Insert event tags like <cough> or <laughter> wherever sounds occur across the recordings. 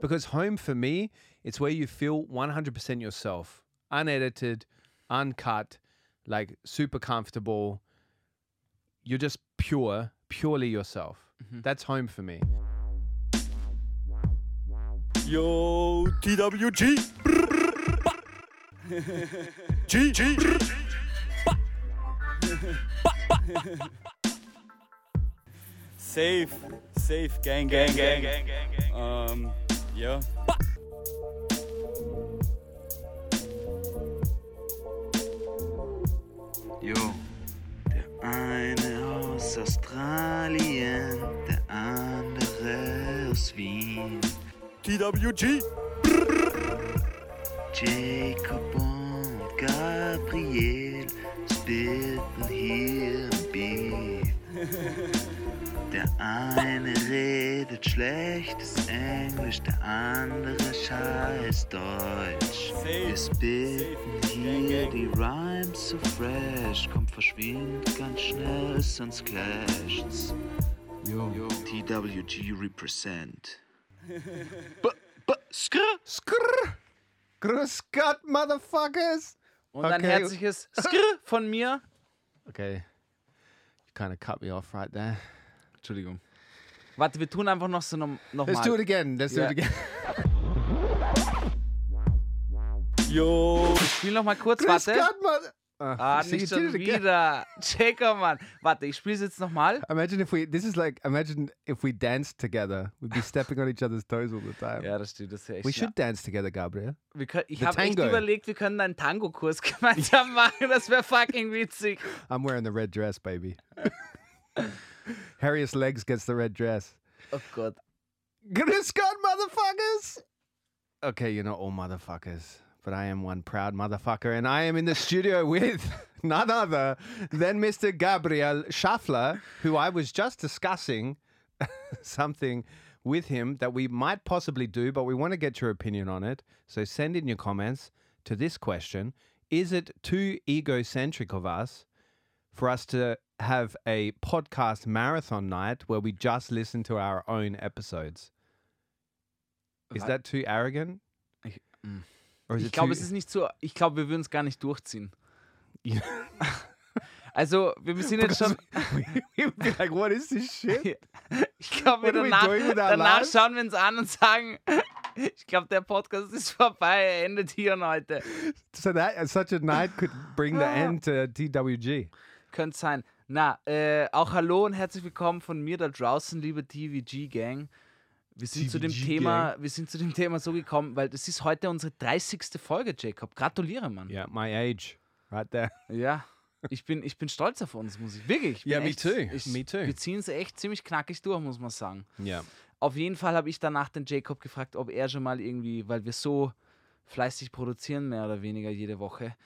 Because home for me, it's where you feel 100% yourself, unedited, uncut, like super comfortable. You're just pure, purely yourself. That's home for me. Yo, TWG. G, G. Safe, safe, gang, gang, gang, gang, gang. Um, ja. Jo, der eine aus Australien, der andere aus Wien. TWG. Jacob und Gabriel spitten hier im Beat. Eine redet schlechtes Englisch, der andere scheiß Deutsch. Wir spitten hier die Rhymes so fresh, kommt verschwind ganz schnell, sonst clasht's. Yo. TWG represent. <laughs> Skrr. Grüß Gott, motherfuckers. Und ein Okay. herzliches Skr von mir. Okay. You kind of cut me off right there. Entschuldigung. Warte, wir tun einfach noch so noch, noch Let's do it again. Let's do Yeah. it again. <laughs> Yo. Spiel noch mal kurz, Grüß warte. Gott. Uh, Ah, see, nicht schon wieder. Jacob, Mann. Warte, ich spiele es jetzt noch mal. Imagine if we. This is like. Imagine if we danced together. We'd be stepping on each other's toes all the time. Ja, das stimmt. Das ist ja echt. We should dance together, Gabriel. können, ich habe echt überlegt, wir können einen Tango-Kurs <laughs> gemeinsam machen. Das wäre fucking witzig. I'm wearing the red dress, baby. <laughs> Harriest legs gets the red dress. Oh Gott. Grüß Gott, motherfuckers. Okay, you're not all motherfuckers, but I am one proud motherfucker, and I am in the studio <laughs> with none other than Mr. Gabriel Schaffler, who I was just discussing <laughs> something with him that we might possibly do, but we want to get your opinion on it. So send in your comments to this question Is it too egocentric of us for us to have a podcast marathon night where we just listen to our own episodes? Is that too arrogant? Ich- mm. Ich glaube, es ist nicht so. Ich glaube, wir würden es gar nicht durchziehen. Yeah. <laughs> Also, wir sind jetzt schon. <laughs> we be like, what is this shit? <laughs> Ich glaube, we danach, danach schauen wir uns an und sagen, ich glaube, der Podcast ist vorbei, er endet hier und heute. So that such a night could bring the end to TWG. Könnte sein. Na, äh, auch hallo und herzlich willkommen von mir da draußen, liebe TVG-Gang. Wir sind zu dem TVG Thema, wir sind zu dem Thema so gekommen, weil das ist heute unsere 30. Folge, Jacob. Gratuliere, Mann. Yeah, my age, right there. Ja. Ich bin, ich bin stolz auf uns, muss ich. Wirklich. ich Ja, me echt, too. Ich, Me too. Wir ziehen es echt ziemlich knackig durch, muss man sagen. Yeah. Auf jeden Fall habe ich danach den Jacob gefragt, ob er schon mal irgendwie, weil wir so fleißig produzieren, mehr oder weniger jede Woche,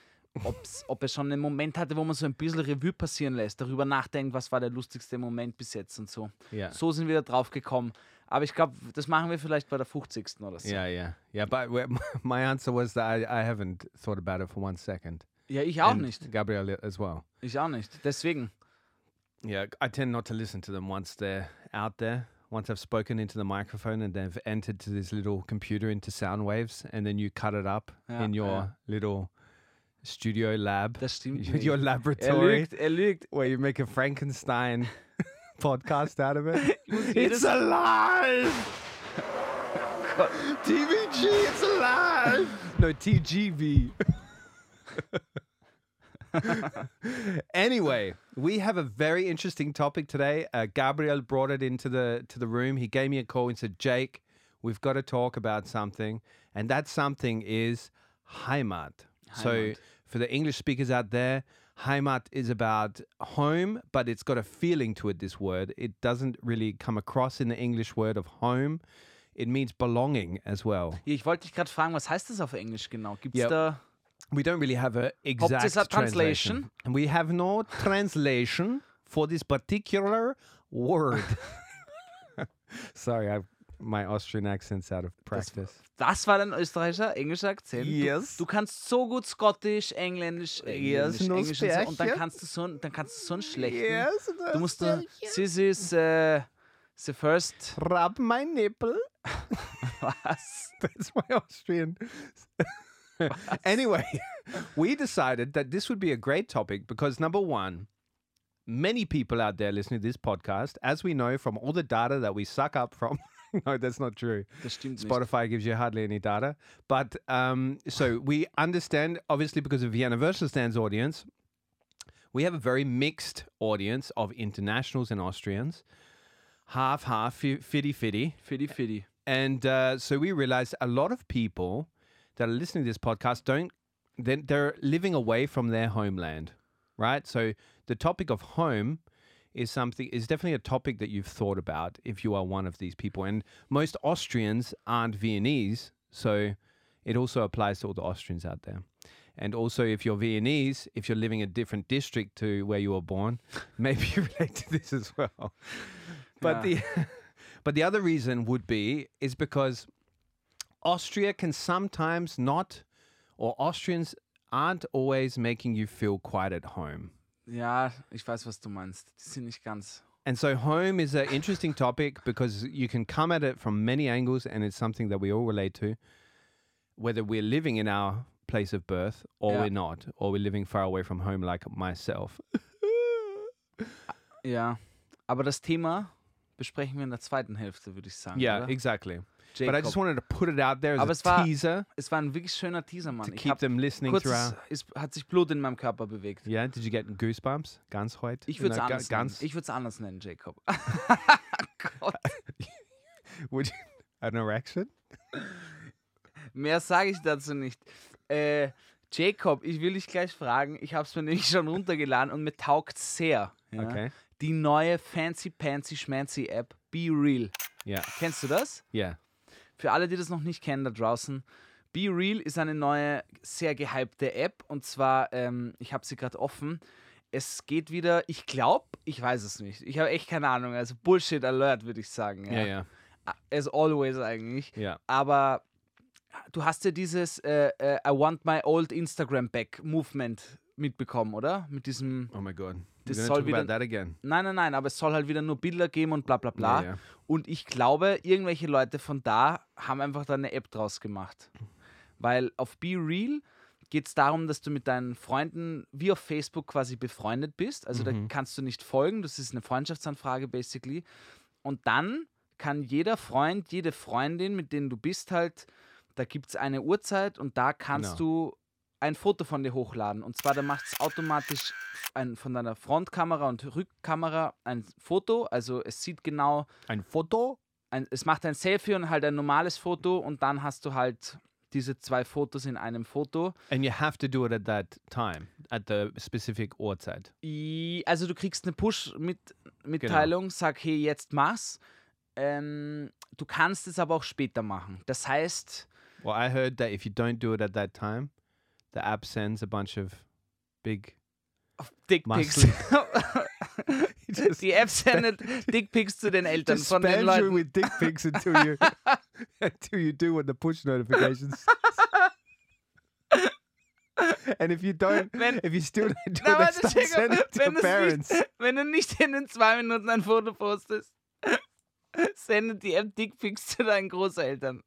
ob's, ob er schon einen Moment hatte, wo man so ein bisschen Revue passieren lässt, darüber nachdenkt, was war der lustigste Moment bis jetzt und so. Yeah. So sind wir da drauf gekommen. Aber ich glaube, das machen wir vielleicht bei der 50. oder so. Yeah, yeah, yeah. But <laughs> my answer was that I, I haven't thought about it for one second. Ja, ich auch And nicht. Gabriel as well. Ich auch nicht. Deswegen. Yeah, I tend not to listen to them once they're out there. Once I've spoken into the microphone and they've entered to this little computer into sound waves, and then you cut it up Ja, in your ja. little studio lab, Das <laughs> stimmt your nicht. Er laboratory, lügt, er lügt. where you make a Frankenstein <laughs> podcast out of it. <laughs> it's alive! TVG, it's alive! no, TGV. anyway, we have a very interesting topic today. Uh, Gabriel brought it into the to the room. He gave me a call and said, "Jake, we've got to talk about something, and that something is Heimat." So, Heimat. For the English speakers out there, Heimat is about home, but it's got a feeling to it. This word it doesn't really come across in the English word of home. It means belonging as well. Ich wollte dich gerade fragen, was heißt das auf Englisch genau? Gibt es Ja. da. We don't really have a exact translation. translation? We have no translation for this particular word. <laughs> Sorry, I, my Austrian accent's out of practice. Das war dein österreichischer, englischer Akzent. Yes. Du, du kannst so gut Skottisch, Englisch, Yes, Englisch, no Englisch und, so, und dann Spärchen. kannst du so, dann kannst du so einen schlechten. Yes, Du musst du, this is uh, the first, rub my nipple. <laughs> Was? That's my Austrian. anyway, we decided that this would be a great topic because number one, many people out there listening to this podcast, as we know from all the data that we suck up from. <laughs> no, that's not true. Das stimmt nicht. Spotify gives you hardly any data. But um, so we understand, obviously, because of Vienna Virtual Stands audience, we have a very mixed audience of internationals and Austrians, half, half, fitty, fitty. Fiddy Fiddy. And uh, so we realized a lot of people that are listening to this podcast don't, they're living away from their homeland, right? So the topic of home is something, is definitely a topic that you've thought about if you are one of these people. And most Austrians aren't Viennese. So it also applies to all the Austrians out there. And also, if you're Viennese, if you're living in a different district to where you were born, <laughs> maybe you relate to this as well. <laughs> But the <laughs> but the other reason would be is because Austria can sometimes not, or Austrians aren't always making you feel quite at home. Ja, ich weiß, was du meinst. Die sind nicht ganz. And so, home is an interesting topic because you can come at it from many angles, and it's something that we all relate to, whether we're living in our place of birth or Yeah. we're not, or we're living far away from home, like myself. <laughs> Ja. Aber das Thema besprechen wir in der zweiten Hälfte, würde ich sagen. yeah, oder? exactly. Jacob. But I just wanted to put it out there as Aber es war- teaser es war ein wirklich schöner Teaser, Mann. to Ich keep them listening kurz, throughout. es hat sich Blut in meinem Körper bewegt. Yeah, did you get goosebumps? Ganz heute? Ich würde es anders nennen. ganz. Ich würde es anders nennen, Jacob. Gott. <laughs> <laughs> Would you, an erection? Mehr sage ich dazu nicht. Äh, Jacob, ich will dich gleich fragen. Ich habe es mir nämlich schon runtergeladen und mir taugt sehr. Ja? Okay. Die neue Fancy Pancy Schmancy App Be Real. Yeah, Kennst du das? yeah. Für alle, die das noch nicht kennen da draußen, Be Real ist eine neue, sehr gehypte App und zwar, ähm, ich habe sie gerade offen. Es geht wieder, ich glaube, ich weiß es nicht. Ich habe echt keine Ahnung. Also Bullshit Alert, würde ich sagen. Yeah, yeah, As always eigentlich. yeah. Aber du hast ja dieses äh, äh, I want my old Instagram back Movement mitbekommen, oder? Mit diesem, Oh my god. Das soll wieder- nein, nein, nein, aber es soll halt wieder nur Bilder geben und bla bla bla. Ja, ja. Und ich glaube, irgendwelche Leute von da haben einfach da eine App draus gemacht. Weil auf Be Real geht es darum, dass du mit deinen Freunden wie auf Facebook quasi befreundet bist. Also da kannst du nicht folgen, das ist eine Freundschaftsanfrage basically. Und dann kann jeder Freund, jede Freundin, mit denen du bist, halt, da gibt es eine Uhrzeit und da kannst du ein Foto von dir hochladen. Und zwar, da macht es automatisch ein, von deiner Frontkamera und Rückkamera ein Foto. Also es sieht genau, Ein Foto? ein, es macht ein Selfie und halt ein normales Foto und dann hast du halt diese zwei Fotos in einem Foto. And you have to do it at that time, at the specific Uhrzeit. I- Also du kriegst eine Push-Mitteilung, sag, hey, jetzt mach's. Ähm, du kannst es aber auch später machen. Das heißt, Well, I heard that if you don't do it at that time, the app sends a bunch of big. Dickpics. <laughs> <laughs> Just Die App sendet Dickpics zu den Eltern just von den spams you with dick pics until you <laughs> until you do what the push notifications. and if you don't, Wenn- if you still don't do Na, they start Jacob, sending it to wenn, your du's parents. nicht, wenn du nicht in den zwei Minuten ein Foto postest, sendet die App Dickpics zu deinen Großeltern.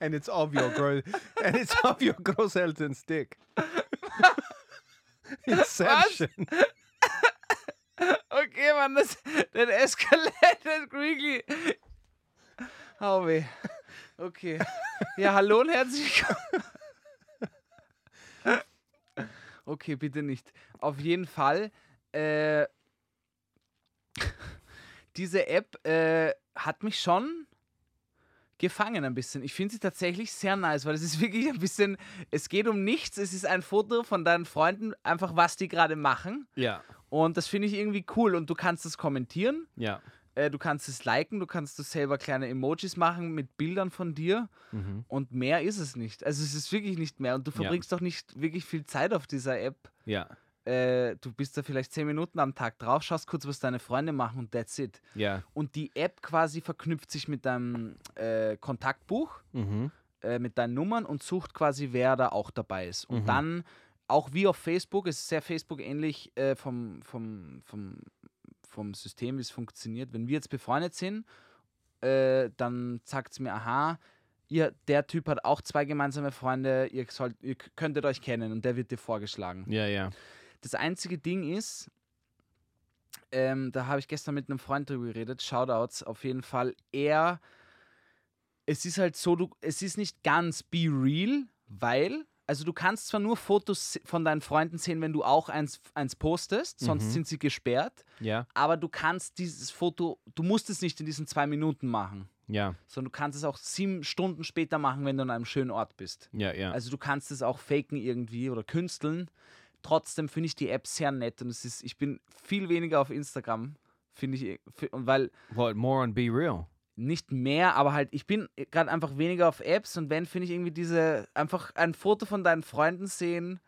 And it's of your gross <laughs> and it's of your Großeltern's dick. <laughs> Inception. <laughs> Okay, Mann, das, das escalated quickly. Hau weh. Okay. Ja, hallo und herzlich willkommen. Okay, bitte nicht. Auf jeden Fall, äh, diese App äh, hat mich schon gefangen ein bisschen. Ich finde sie tatsächlich sehr nice, weil es ist <laughs> wirklich ein bisschen, es geht um nichts, es ist ein Foto von deinen Freunden, einfach was die gerade machen. Yeah. Und das finde ich irgendwie cool. Und du kannst es kommentieren, Yeah. äh, du kannst es liken, du kannst du selber kleine Emojis machen mit Bildern von dir. Und mehr ist es nicht. Also es ist wirklich nicht mehr. Und du Ja. verbringst doch nicht wirklich viel Zeit auf dieser App. Yeah. Äh, du bist da vielleicht zehn Minuten am Tag drauf, schaust kurz, was deine Freunde machen und that's it. Yeah. Und die App quasi verknüpft sich mit deinem äh, Kontaktbuch, Mm-hmm. äh, mit deinen Nummern und sucht quasi, wer da auch dabei ist. Und Mhm. dann, auch wie auf Facebook, es ist sehr Facebook-ähnlich äh, vom, vom, vom, vom System, wie es funktioniert. Wenn wir jetzt befreundet sind äh, dann sagt sie mir, aha, ihr, der Typ hat auch zwei gemeinsame Freunde, ihr, sollt, ihr könntet euch kennen und der wird dir vorgeschlagen. Yeah, yeah. Das einzige Ding ist, ähm, da habe ich gestern mit einem Freund drüber geredet, Shoutouts auf jeden Fall. Er, es ist halt so, du, es ist nicht ganz be real, weil, also du kannst zwar nur Fotos von deinen Freunden sehen, wenn du auch eins, eins postest, sonst sind sie gesperrt, Yeah, aber du kannst dieses Foto, du musst es nicht in diesen zwei Minuten machen, yeah, sondern du kannst es auch sieben Stunden später machen, wenn du an einem schönen Ort bist. yeah, yeah. Also du kannst es auch faken irgendwie oder künsteln. Trotzdem finde ich die App sehr nett und es ist, ich bin viel weniger auf Instagram, finde ich, und weil what more on Be Real? nicht mehr, aber halt, ich bin gerade einfach weniger auf Apps und wenn, finde ich irgendwie diese, einfach ein Foto von deinen Freunden sehen,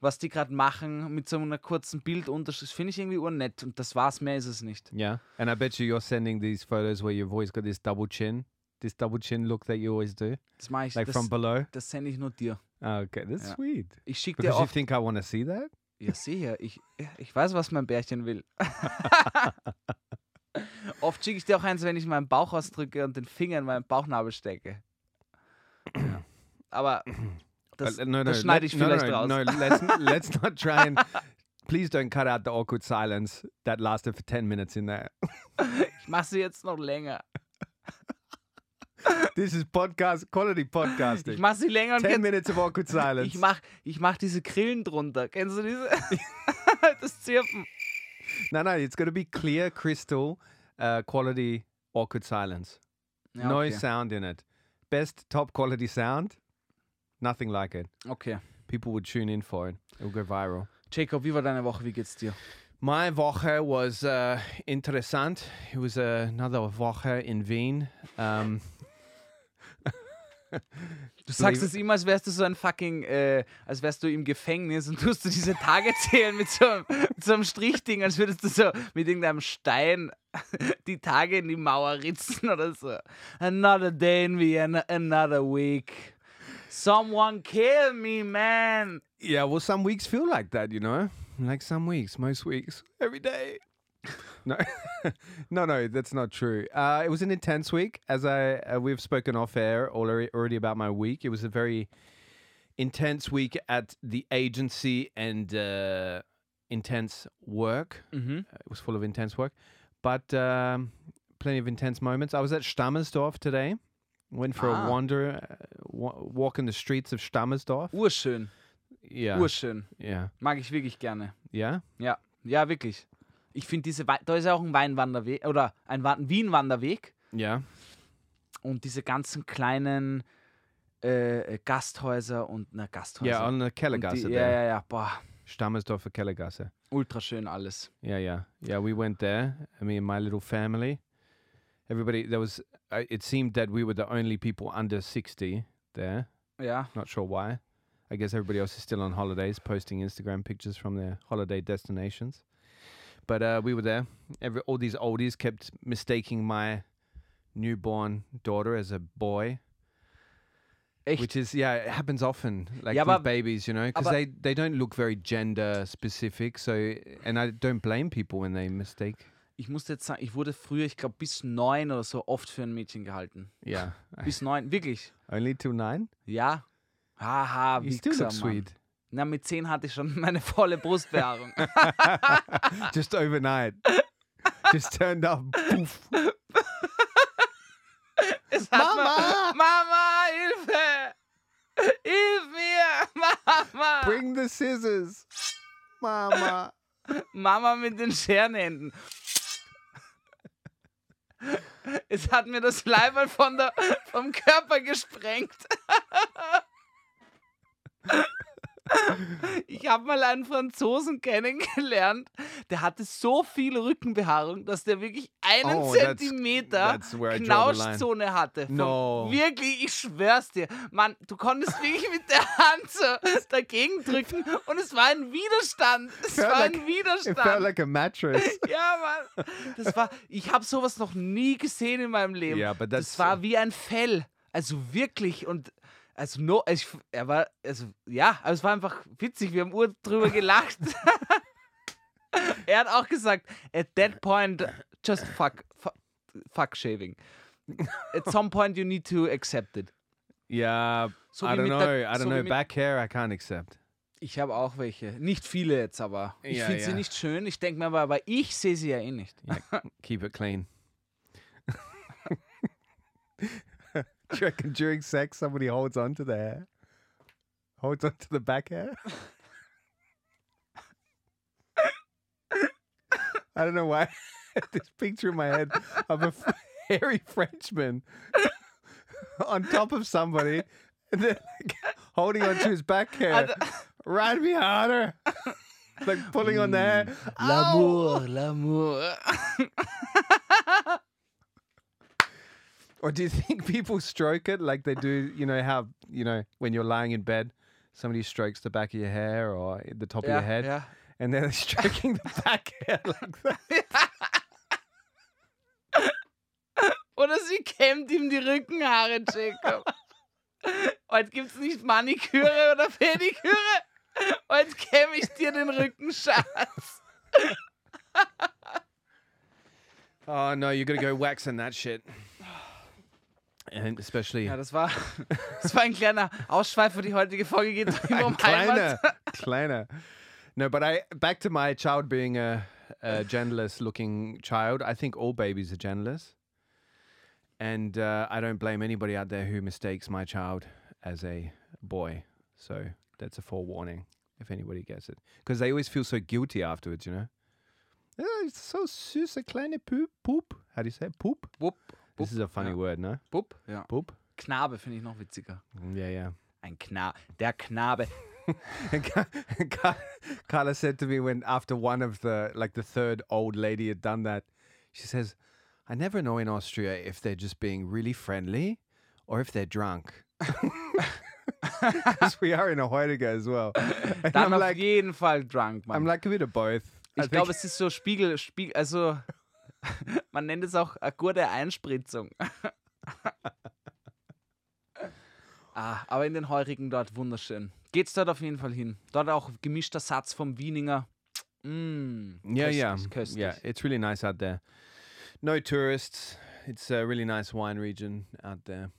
was die gerade machen, mit so einer kurzen Bildunterschrift, finde ich irgendwie urnett und das war's, mehr ist es nicht. Yeah, and I bet you you're sending these photos where you've always got this double chin, this double chin look that you always do, Das mache ich, like das, from below. das sende ich nur dir. Oh, okay, that's Ja. sweet. Ich schicke dir Because you oft, think I want to see that? Ja, sicher. Ich, ich weiß, was mein Bärchen will. <laughs> Oft schicke ich dir auch eins, wenn ich meinen Bauch ausdrücke und den Finger in meinen Bauchnabel stecke. Ja. Aber das, Uh, no, no, das schneide ich no, vielleicht no, raus. No, let's <laughs> let's not try and please don't cut out the awkward silence that lasted for ten minutes in there. Ich mache sie jetzt noch länger. This is podcast quality Ich podcasting. mache sie länger und Ten jetzt, minutes of awkward <laughs> silence. ich mache ich mach diese Grillen drunter. Kennst du diese? <laughs> das Zirpen. no, no, it's to be clear, crystal, uh, quality awkward silence. Ja, No okay. sound in it. Best top quality sound. Nothing like it. okay. People would tune in for it. It will go viral. Jacob, wie war deine Woche? Wie geht's dir? My Woche was uh, interessant. It was uh, another Woche in Wien. Um, Du sagst es immer, als wärst du so ein fucking, äh, als wärst du im Gefängnis und tust du diese Tage zählen mit so, einem- mit so einem Strichding, als würdest du so mit irgendeinem Stein die Tage in die Mauer ritzen oder so. Another day in Vienna, another week. Someone kill me, man. yeah, well, some weeks feel like that, you know? Like some weeks, most weeks, every day. No, <laughs> no, no, that's not true. Uh, it was an intense week, as I uh, we've spoken off air already already about my week. It was a very intense week at the agency and uh, intense work. Mhm. Uh, It was full of intense work, but um, plenty of intense moments. I was at Stammersdorf today. Went for Ah. a wander, uh, wa- walk in the streets of Stammersdorf. Urschön, Yeah, urschön. yeah, Mag ich wirklich gerne. yeah. Ja, ja, wirklich. Ich finde diese, da ist ja auch ein Weinwanderweg, oder ein Wa- ein Wien-Wanderweg. Yeah, und diese ganzen kleinen äh, Gasthäuser und na Gasthäuser. yeah, the und Kellergasse die, ja, ja, ja, boah, Stammersdorfer Kellergasse. ultra schön alles. Yeah, yeah, yeah. We went there. Me and my little family. Everybody. There was. Uh, it seemed that we were the only people under sixty there. Ja, Not sure why. I guess everybody else is still on holidays, posting Instagram pictures from their holiday destinations. But uh, we were there. Every all these oldies kept mistaking my newborn daughter as a boy, echt. which is yeah, it happens often. Like Ja, with babies, you know, because they they don't look very gender specific. So, and I don't blame people when they mistake. ich muss jetzt sagen, ich wurde früher, ich glaube bis neun oder so, oft für ein Mädchen gehalten. Yeah, Bis neun, wirklich. only till nine. Ja. Haha, You wie still look sweet. Na, mit zehn hatte ich schon <laughs> meine volle Brustbehaarung. <laughs> Just overnight. Just turned up. Poof. <laughs> Mama! Mir, Mama, Hilfe! Hilf mir! Mama! Bring the scissors, Mama. Mama mit den Scherenhänden. Es hat mir das Leiberl von der, vom Körper gesprengt. Ich habe mal einen Franzosen kennengelernt, der hatte so viel Rückenbehaarung, dass der wirklich einen Oh, Zentimeter. Knautschzone hatte. No. Wirklich, ich schwör's dir. Mann, du konntest wirklich mit der Hand so dagegen drücken und es war ein Widerstand. Es war like- ein It Widerstand. felt like a mattress. <laughs> Ja, Mann. Das war, ich habe sowas noch nie gesehen in meinem Leben. Yeah, das war wie ein Fell. Also wirklich und also no, ich, er war, also ja, aber es war einfach witzig. Wir haben ur drüber gelacht. <laughs> er hat auch gesagt, at that <laughs> point, just fuck, fuck, fuck shaving. at some point you need to accept it. Yeah, So I don't know. der- I don't so know. Back hair, I can't accept. Ich habe auch welche. Nicht viele jetzt, aber ich Ja, finde ja. sie nicht schön. Ich denke mir aber, aber ich sehe sie ja eh nicht. Keep it clean. <laughs> Do you reckon during sex somebody holds on to the hair? Holds on to the back hair? I don't know why. <laughs> This picture in my head of a hairy Frenchman on top of somebody and then like, holding onto his back hair. Ride me harder. like pulling on the hair. L'amour, oh. l'amour. <laughs> Or do you <laughs> think people stroke it like they do, you know, how, you know, when you're lying in bed, somebody strokes the back of your hair or the top of your head, ja. and then they're <laughs> stroking the back <laughs> hair like that? Oder sie kämmt ihm die Rückenhaare, Jacob. Heute gibt es nicht Maniküre oder Pediküre. Heute kämme ich dir den Rücken, Schatz. Oh, no, you're gonna go waxing that shit. And especially Ja, das war, <laughs> das war ein kleiner Ausschweifer. Die heutige Folge geht um kleiner, <laughs> kleiner. No, but I back to my child being a, a genderless looking child. I think all babies are genderless, and uh, I don't blame anybody out there who mistakes my child as a boy. So that's a forewarning if anybody gets it, because they always feel so guilty afterwards. You know, oh, it's so süß, a kleine poop. Poop. How do you say it? poop? Wupp, This is a funny ja. word, no? Bupp, ja. Poop. Knabe finde ich noch witziger. Yeah, yeah. Ein Knabe. Der Knabe. Carla said to me when after one of the like the third old lady had done that, she says, "I never know in Austria if they're just being really friendly or if they're drunk." <laughs> Because we are in a Heutiger as well. And Dann I'm auf like, jeden Fall drunk, Mann. I'm like a bit of both. Ich glaube, es ist so Spiegel, Spiegel, also <laughs> man nennt es auch eine gute Einspritzung. <laughs> ah, aber in den Heurigen dort wunderschön. Geht's dort auf jeden Fall hin. Dort auch gemischter Satz vom Wieninger. Mm, yeah, yeah, köstlich, köstlich. yeah. It's really nice out there. No tourists. It's a really nice wine region out there.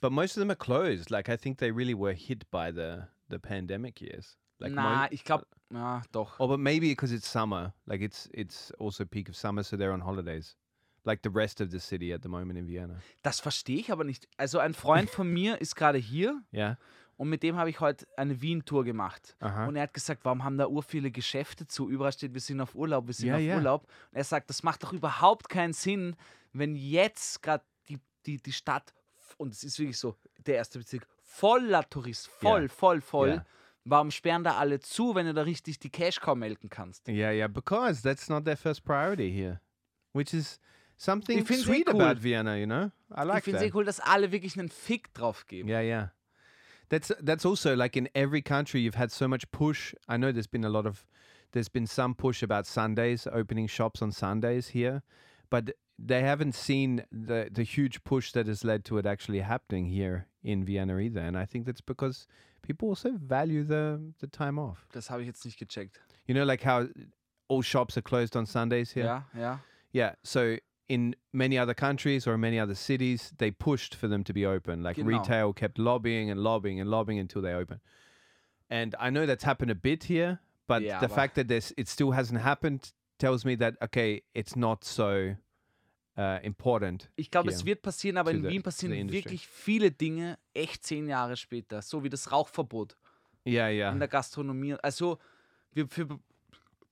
But most of them are closed. Like I think they really were hit by the the pandemic years. Like mo- Na, ich glaube, ja, doch. Oh, but maybe because it's summer, like it's it's also peak of summer, so they're on holidays, like the rest of the city at the moment in Vienna. Das verstehe ich aber nicht. Also ein Freund von mir <laughs> ist gerade hier Yeah. und mit dem habe ich heute eine Wien-Tour gemacht. Aha. Und er hat gesagt, warum haben da ur viele Geschäfte zu? Überall steht, wir sind auf Urlaub, wir sind Ja, auf ja. Urlaub. Und er sagt, das macht doch überhaupt keinen Sinn, wenn jetzt gerade die, die, die Stadt, und es ist wirklich so, der erste Bezirk, voller Tourist, voll, Ja. voll, voll. Ja. Warum sperren da alle zu, wenn du da richtig die Cash Cow melken kannst? Yeah, yeah. Because that's not their first priority here, which is something Ich eh sweet cool. about Vienna. You know, I ich like finde es eh cool, dass alle wirklich einen Fick drauf geben. Yeah, yeah. That's that's also like in every country you've had so much push. I know there's been a lot of there's been some push about Sundays opening shops on Sundays here, but they haven't seen the the huge push that has led to it actually happening here in Vienna either. And I think that's because people also value the the time off. Das habe ich jetzt nicht gecheckt. You know, like how all shops are closed on Sundays here. Yeah, ja. Yeah. So in many other countries or many other cities, they pushed for them to be open. Like Genau. retail kept lobbying and lobbying and lobbying until they open. And I know that's happened a bit here, but Yeah, the but- fact that this it still hasn't happened tells me that okay, it's not so uh, important. Ich glaube, es wird passieren, aber in the- Wien passieren wirklich viele Dinge echt zehn Jahre später, so wie das Rauchverbot Yeah, yeah. in der Gastronomie. Also wir, wir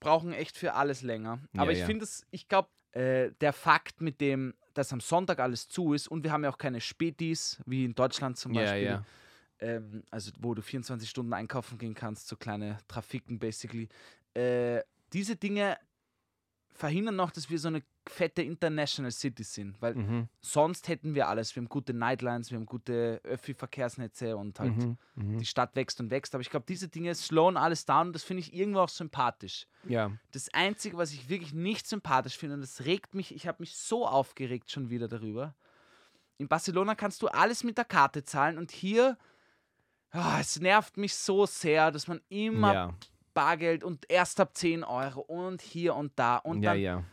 brauchen echt für alles länger. Aber Ja, ich ja. finde es, ich glaube, äh, der Fakt mit dem, dass am Sonntag alles zu ist und wir haben ja auch keine Spätis, wie in Deutschland zum Beispiel. yeah. Ähm, also wo du 24 Stunden einkaufen gehen kannst, so kleine Trafiken basically. Äh, diese Dinge verhindern noch, dass wir so eine fette International City sind, weil Mhm. sonst hätten wir alles. Wir haben gute Nightlines, wir haben gute Öffi-Verkehrsnetze und halt Mhm. Mhm. die Stadt wächst und wächst. Aber ich glaube, diese Dinge slowen alles down und das finde ich irgendwo auch sympathisch. Yeah. Das Einzige, was ich wirklich nicht sympathisch finde, und das regt mich, ich habe mich so aufgeregt schon wieder darüber. In Barcelona kannst du alles mit der Karte zahlen und hier, ah, es nervt mich so sehr, dass man immer Yeah. Bargeld und erst ab 10 Euro und hier und da und Yeah, dann yeah.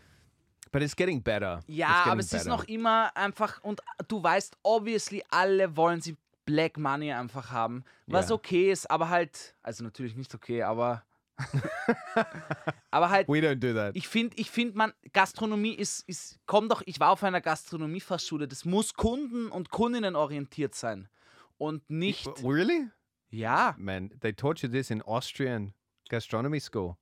But it's getting better. Ja, getting aber es ist better. noch immer einfach, und du weißt, obviously, alle wollen sie Black Money einfach haben, was Ja. okay ist, aber halt, also natürlich nicht okay, aber. <laughs> aber halt, We don't do that. ich finde, ich find, man, Gastronomie ist, ist, komm doch, ich war auf einer Gastronomiefachschule, das muss kunden- und kundinnen orientiert sein. Und nicht, really? ja, Man, they taught you this in Austrian gastronomy school.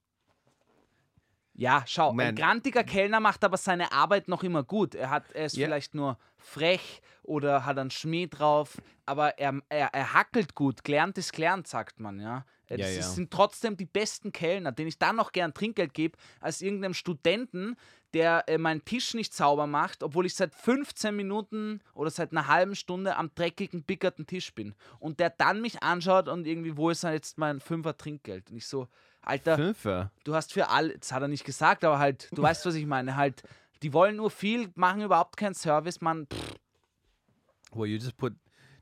Ja, schau, Man. ein grantiger Kellner macht aber seine Arbeit noch immer gut. Er, hat, er ist Ja. vielleicht nur frech oder hat einen Schmäh drauf, aber er, er, er hackelt gut. Gelernt ist gelernt, sagt man, ja. Äh, Ja, Das ja. ist- sind trotzdem die besten Kellner, denen ich dann noch gern Trinkgeld gebe, als irgendeinem Studenten, der äh, meinen Tisch nicht sauber macht, obwohl ich seit 15 Minuten oder seit einer halben Stunde am dreckigen, bickerten Tisch bin. Und der dann mich anschaut und irgendwie, wo ist denn jetzt mein Fünfer Trinkgeld? Und ich so, Alter, Fünfer. du hast für alle, das hat er nicht gesagt, aber halt, du weißt, was ich meine, halt, die wollen nur viel, machen überhaupt keinen Service, man, pff, Well, you just put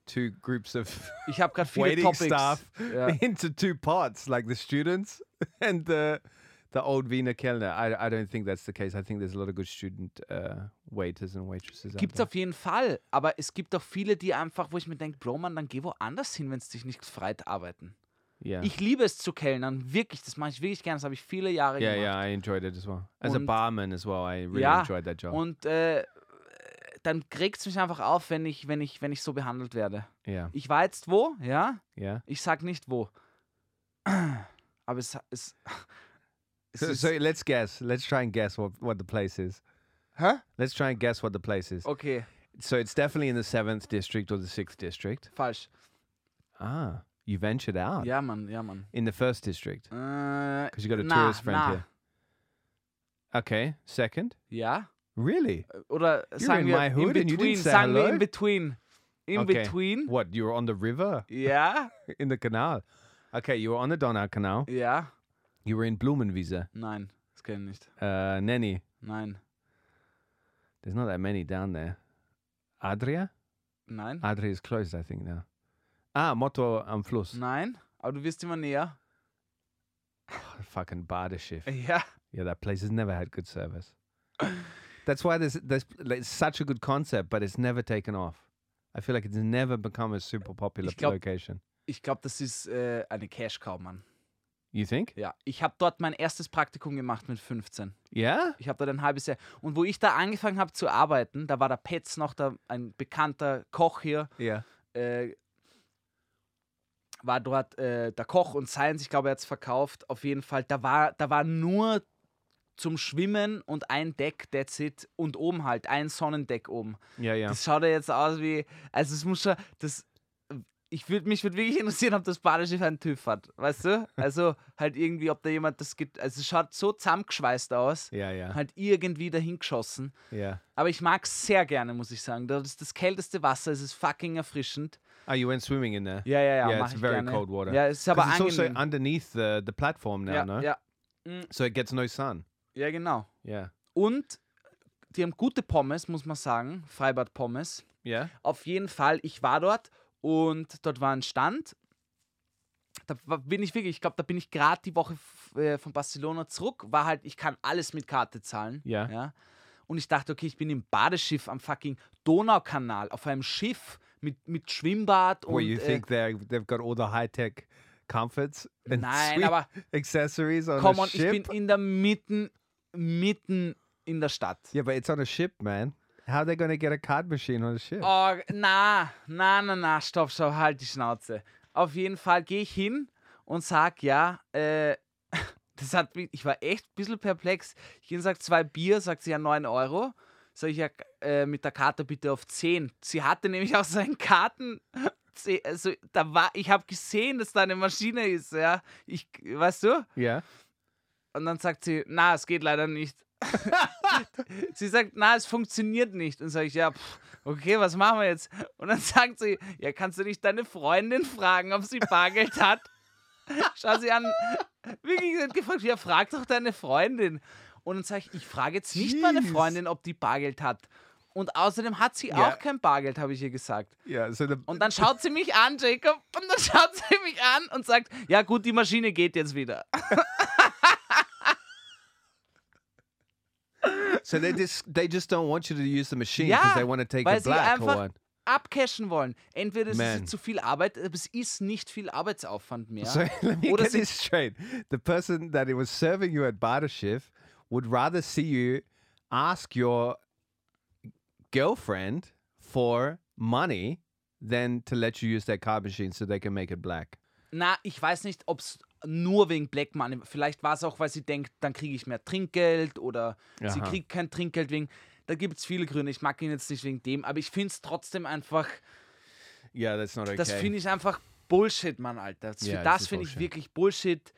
two groups of <laughs> ich habe gerade viele waiting Topics. staff Ja. <laughs> into two pots, like the students <laughs> and the the old Wiener Kellner. I, I don't think that's the case. I think there's a lot of good student uh, waiters and waitresses. Gibt's auf jeden Fall, aber es gibt auch viele, die einfach, wo ich mir denke, Bro, man, dann geh woanders hin, wenn es dich nicht freit arbeiten. Yeah. Ich liebe es zu kellnern, wirklich, das mache ich wirklich gerne, das habe ich viele Jahre yeah, gemacht. yeah, I enjoyed it as well. As a Und- barman as well, I really Ja, enjoyed that job. Und äh, dann regt es mich einfach auf, wenn ich, wenn, ich, wenn ich so behandelt werde. yeah, Ich war jetzt wo, ja, yeah. ich sag nicht wo. <clears throat> Aber es, es, <laughs> es So, ist, so let's guess. Let's try and guess what, what the place is. Hä? Let's try and guess what the place is. Okay, So it's definitely in the seventh district or the sixth district. falsch. Ah, you ventured out Ja, Mann, ja, Mann. in the first district Äh, because you got a na, tourist friend na. here. Okay, second. Ja? Really? Oder sagen in wir my in hood and you didn't between. say Sagen wir hello? in between. In Okay. between. What? You were on the river Yeah. <laughs> in the canal. Okay, you were on the Donau Canal. Ja? You were in Blumenwiese. Nein, das kenne ich nicht. Uh, Nenny. Nein. There's not that many down there. Adria? Nein? Adria is closed, I think now. Ah, Motto am Fluss. Nein? Aber du wirst immer näher. <sighs> Fucking Badeschiff. <laughs> Ja. Yeah, that place has never had good service. <laughs> That's why there's like, it's such a good concept, but it's never taken off. I feel like it's never become a super popular Ich glaub- location. Ich glaube, das ist äh, eine Cash-Cow, Mann. You think? Ja. Ich habe dort mein erstes Praktikum gemacht mit 15. Yeah. Ich habe dort ein halbes Jahr. Und wo ich da angefangen habe zu arbeiten, da war der Petz noch da, ein bekannter Koch hier. Yeah. äh, war dort äh, der Koch und Science, ich glaube, er hat es verkauft. Auf jeden Fall, da war, da war nur zum Schwimmen und ein Deck, that's it. Und oben halt, ein Sonnendeck oben. Yeah, yeah. Das schaut ja jetzt aus wie, also es muss schon, das, ich würde mich würde wirklich interessieren, ob das Badeschiff einen TÜV hat, weißt du? <laughs> Also halt irgendwie, ob da jemand das gibt, also es schaut so zusammengeschweißt aus, Yeah, yeah. halt irgendwie dahin geschossen. Yeah. Aber ich mag es sehr gerne, muss ich sagen. Das ist das kälteste Wasser, es ist fucking erfrischend. Oh, you went swimming in there. Ja, ja, ja. Yeah, it's very gerne. cold water. Ja, es ist aber 'Cause it's also angenehm. underneath the, the platform now, ja, no? ja, So it gets no sun. Ja, genau. Yeah. Und die haben gute Pommes, muss man sagen. Freibad Pommes. Yeah. Auf jeden Fall, ich war dort und dort war ein Stand. Da bin ich wirklich, ich glaube, da bin ich gerade die Woche äh, von Barcelona zurück. War halt, ich kann alles mit Karte zahlen. Ja. ja. Und ich dachte, okay, ich bin im Badeschiff am fucking Donaukanal auf einem Schiff mit, mit Schwimmbad und. you äh, think they're, they've got all the high tech comforts and Nein, aber accessories on komm a on, ich ship? bin in der Mitten, mitten in der Stadt. yeah, but it's on a ship, man. How are they to get a card machine on a ship? Oh, na, na, na, na, stopp, stopp, halt die Schnauze. Auf jeden Fall gehe ich hin und sag, ja, äh, <laughs> das hat mich, ich war echt ein bisschen perplex. Ich gehe und sag, zwei Bier, sagt sie ja 9 Euro. Sag ich ja, äh, mit der Karte bitte auf 10. Sie hatte nämlich auch so einen Karten. <laughs> Also, da war, ich habe gesehen, dass da eine Maschine ist, ja. Ich, weißt du? Yeah. Und dann sagt sie, na, es geht leider nicht. <laughs> sie sagt, na, es funktioniert nicht. Und sage ich, ja, pff, okay, was machen wir jetzt? Und dann <laughs> sagt sie, ja, kannst du nicht deine Freundin fragen, ob sie Bargeld hat? Schau sie an. Wirklich, sie gefragt, ja, frag doch deine Freundin. Und dann sage ich, ich frage jetzt nicht meine Jeez. Freundin, ob die Bargeld hat. Und außerdem hat sie Ja. auch kein Bargeld, habe ich ihr gesagt. Yeah. So Und dann schaut sie mich an, Jacob, und dann schaut sie mich an und sagt, ja gut, die Maschine geht jetzt wieder. <laughs> So they just they just don't want you to use the machine because Ja, they want to take sie black what? abcashen wollen. Entweder es ist Man. zu viel Arbeit, aber es ist nicht viel Arbeitsaufwand mehr. So <laughs> let me Oder get this straight: the person that was serving you at barter shift would rather see you ask your girlfriend for money than to let you use their card machine so they can make it black. Na, ich weiß nicht, ob es nur wegen Black Money, vielleicht war es auch, weil sie denkt, dann kriege ich mehr Trinkgeld oder sie Aha. kriegt kein Trinkgeld wegen. Da gibt es viele Gründe. Ich mag ihn jetzt nicht wegen dem, aber ich finde es trotzdem einfach, Yeah, that's not okay. das finde ich einfach Bullshit, Mann, Alter. Das, Ja, das finde ich wirklich Bullshit.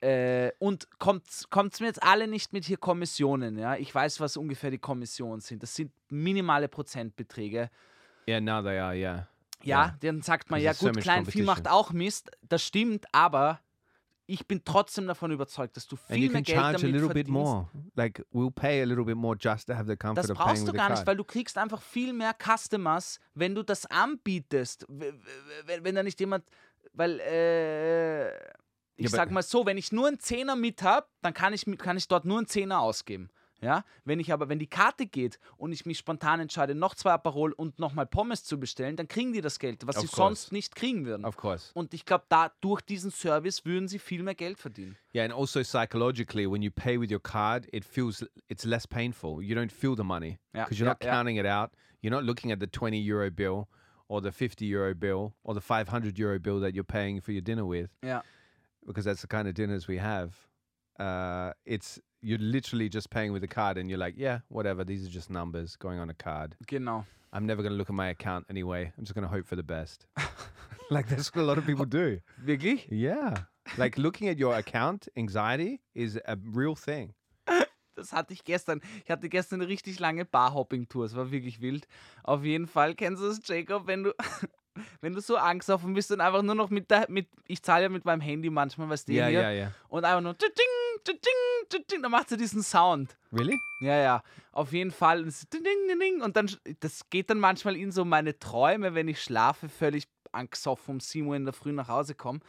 Äh, und kommt es mir jetzt alle nicht mit hier Kommissionen, ja? Ich weiß, was ungefähr die Kommissionen sind. Das sind minimale Prozentbeträge. yeah, now they are. Yeah. Ja, dann sagt man, ja gut, much Kleinvieh macht auch Mist. Das stimmt, aber ich bin trotzdem davon überzeugt, dass du And viel you mehr can Geld damit verdienst. more. Like we'll pay a little bit more just to have the comfort Das brauchst du gar nicht, weil du kriegst einfach viel mehr Customers, wenn du das anbietest. Wenn, wenn da nicht jemand, weil äh, ich Ja, sag mal so, wenn ich nur einen Zehner mit habe, dann kann ich, kann ich dort nur einen Zehner ausgeben. Ja, wenn ich aber, wenn die Karte geht und ich mich spontan entscheide, noch zwei Aperol und nochmal Pommes zu bestellen, dann kriegen die das Geld, was Of sie course. sonst nicht kriegen würden. Of course. Und ich glaube, da durch diesen Service würden sie viel mehr Geld verdienen. Yeah, and also psychologically, when you pay with your card, it feels it's less painful. You don't feel the money Yeah, because you're yeah, not yeah. counting it out. You're not looking at the 20 euro bill or the 50 euro bill or the 500 euro bill that you're paying for your dinner with, Ja. because that's the kind of dinners we have. Uh, it's you're literally just paying with a card, and you're like, yeah, whatever. These are just numbers going on a card. Genau. I'm never going to look at my account anyway. I'm just going to hope for the best. <laughs> like that's what a lot of people do. Wirklich? Yeah. Like looking at your account, anxiety is a real thing. <laughs> Das hatte ich gestern. Ich hatte gestern eine richtig lange Barhopping-Tour. Es war wirklich wild. Auf jeden Fall kennst du es, Jacob, wenn du, <laughs> wenn du so Angst und bist und einfach nur noch mit der, mit, ich zahle ja mit meinem Handy manchmal, was Yeah, hier, yeah, yeah. und einfach nur, tsching, dann macht sie diesen Sound. Really? Ja, ja, auf jeden Fall. Und, es ding, ding, ding, und dann, das geht dann manchmal in so meine Träume, wenn ich schlafe, völlig angesoffen um 7 Uhr in der Früh nach Hause komme.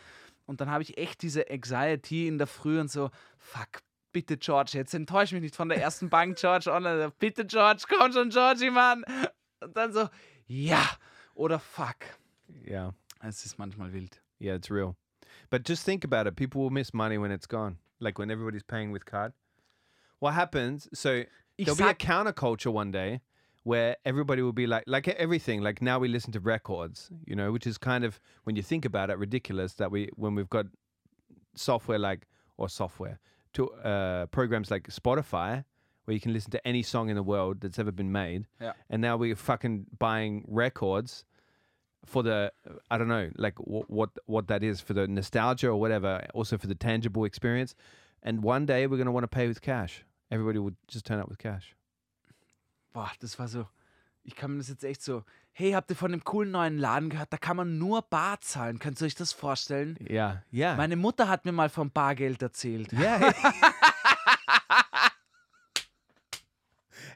Und dann habe ich echt diese Anxiety in der Früh und so, fuck, bitte George, jetzt enttäusch mich nicht von der ersten Bank, George, online. Bitte George, komm schon, Georgie, Mann. Und dann so, ja, oder fuck. Yeah. Es ist manchmal wild. Yeah, it's real. But just think about it. People will miss money when it's gone. Like when everybody's paying with card. What happens? So there'll be a counterculture one day where everybody will be like, like everything. Like now we listen to records, you know, which is kind of when you think about it, ridiculous that we when we've got software like or software to uh, programs like Spotify where you can listen to any song in the world that's ever been made. Yeah. And now we're fucking buying records for the I don't know like w- what what that is for the nostalgia or whatever. Also for the tangible experience. And one day we're gonna want to pay with cash. Everybody would just turn up with cash. Boah, das war so. Ich kann mir das jetzt echt so. Hey, habt ihr von dem coolen neuen Laden gehört? Da kann man nur Bar zahlen. Könnt ihr euch das vorstellen? Yeah, yeah, Meine Mutter hat mir mal vom Bargeld erzählt. yeah. <laughs>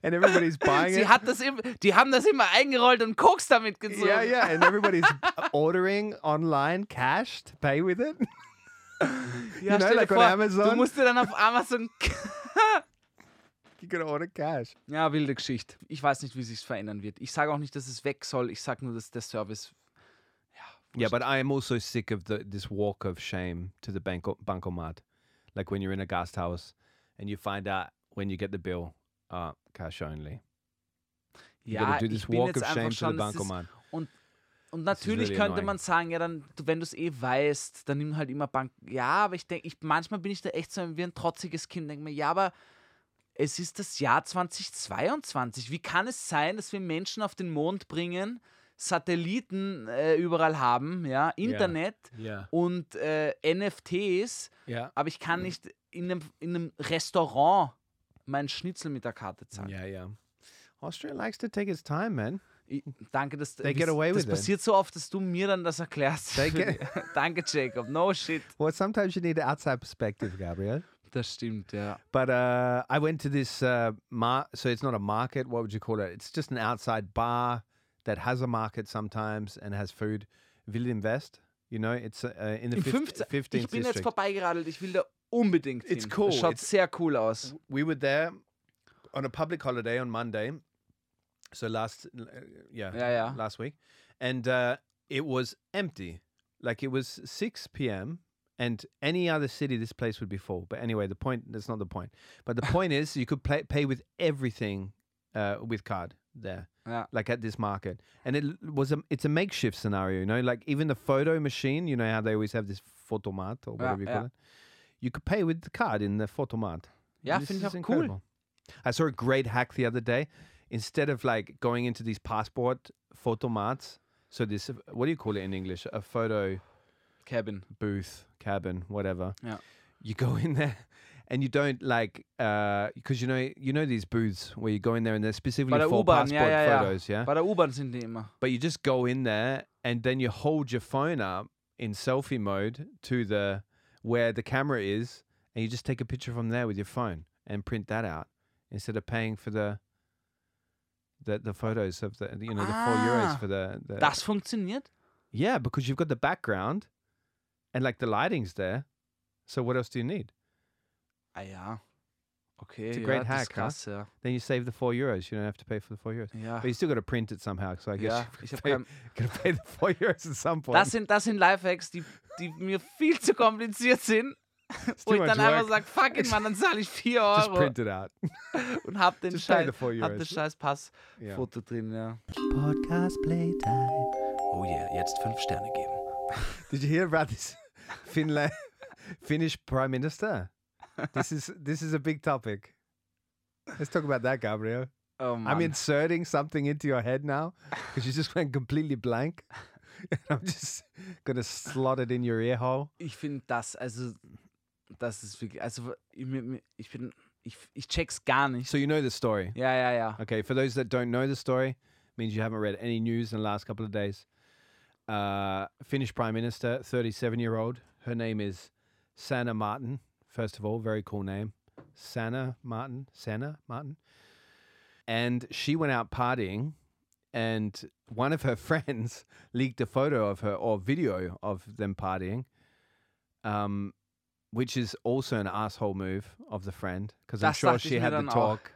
and everybody's <laughs> buying Sie it. hat das im, die haben das immer eingerollt und Koks damit gezogen. Yeah, yeah, and everybody's <laughs> ordering online cash to pay with it. <laughs> Ja, you know, like on vor, Amazon. Du musst dir dann auf Amazon. You gotta order cash. Ja, wilde Geschichte. Ich weiß nicht, wie sich verändern wird. Ich sage auch nicht, dass es weg soll. Ich sage nur, dass der Service. Yeah, but I am also sick of the this walk of shame to the banco bancomat, like when you're in a guest house and you find out when you get the bill, uh, cash only. You Ja, do this ich bin jetzt einfach schon. das ist- bancomat. Und natürlich really könnte annoying. man sagen, ja, dann, wenn du es eh weißt, dann nimm halt immer Bank. Ja, aber ich denke, ich, manchmal bin ich da echt so wie ein trotziges Kind. Denke mir, ja, aber es ist das Jahr 2022. Wie kann es sein, dass wir Menschen auf den Mond bringen, Satelliten äh, überall haben, ja, Internet Yeah, und äh, NFTs, yeah, aber ich kann nicht in einem, in einem Restaurant meinen Schnitzel mit der Karte zahlen. yeah, yeah. Austria likes to take its time, man. Ich, danke, dass They get away das with it. passiert so oft, dass du mir dann das erklärst. <laughs> Danke, Jacob. No shit. Well, sometimes you need an outside perspective, Gabriel. Das stimmt, ja. But uh, I went to this uh, mar- so it's not a market. What would you call it? It's just an outside bar that has a market sometimes and has food. Will Invest, you know, it's uh, in the Im 15th, 15. 15th Ich bin jetzt district. vorbeigeradelt, ich will da unbedingt It's hin. cool. Das schaut It's- sehr cool aus. we were there on a public holiday on Monday. So last, uh, yeah, Ja, ja. last week, and uh, it was empty. Like it was six p.m. And any other city, this place would be full. But anyway, the point that's not the point. But the <laughs> point is, you could pay pay with everything uh, with card there, Ja. like at this market. And it was a it's a makeshift scenario, you know. Like even the photo machine, you know how they always have this photomat or whatever you call yeah. it. You could pay with the card in the photomat. Ja, This is auch cool. incredible. I saw a great hack the other day. Instead of like going into these passport photomats, so this what do you call it in English? A photo Cabin. booth, cabin, whatever. Yeah. You go in there and you don't like uh, because you know you know these booths where you go in there and they're specifically for U-Bahn, passport ja, ja. photos, yeah. Der U-Bahn sind die immer. But you just go in there and then you hold your phone up in selfie mode to the where the camera is, and you just take a picture from there with your phone and print that out instead of paying for the the, the photos of the you know the four euros Ah, for the, the Das funktioniert? yeah because you've got the background and like the lighting's there. So what else do you need? Ah yeah. Okay, It's a great das hack, ist huh? krass, ja. Then you save the four euros. You don't have to pay for the four euros. Yeah. But you still got to print it somehow. So I guess ja you've ich got habe to pay, pay the four <laughs> euros at some point. Das sind, das sind Lifehacks, die, die mir viel zu kompliziert sind. Wo ich dann einfach sage, fuck it, man, dann zahle ich 4 <laughs> Just Euro print it out. <laughs> und hab den Just Scheiß, hab das scheiß Yeah. Passfoto drin, ja. Podcast playtime. Oh yeah, jetzt 5 Sterne geben. <laughs> Did you hear about this Finland Finnish Prime Minister? This is this is a big topic. Let's talk about that, Gabriel. Oh. I'm inserting something into your head now because you just went completely blank. <laughs> I'm just gonna slot it in your ear hole. ich finde das, also, das ist wirklich, also, ich, ich bin, ich, ich check's gar nicht. So you know the story. Ja, ja, ja. Okay, for those that don't know the story, means you haven't read any news in the last couple of days. Uh, Finnish Prime Minister, 37 year old. Her name is Sanna Martin. First of all, very cool name. Sanna Martin. Sanna Martin. And she went out partying, and one of her <laughs> friends leaked a photo of her or video of them partying, um, which is also an asshole move of the friend because I'm sure she had the talk.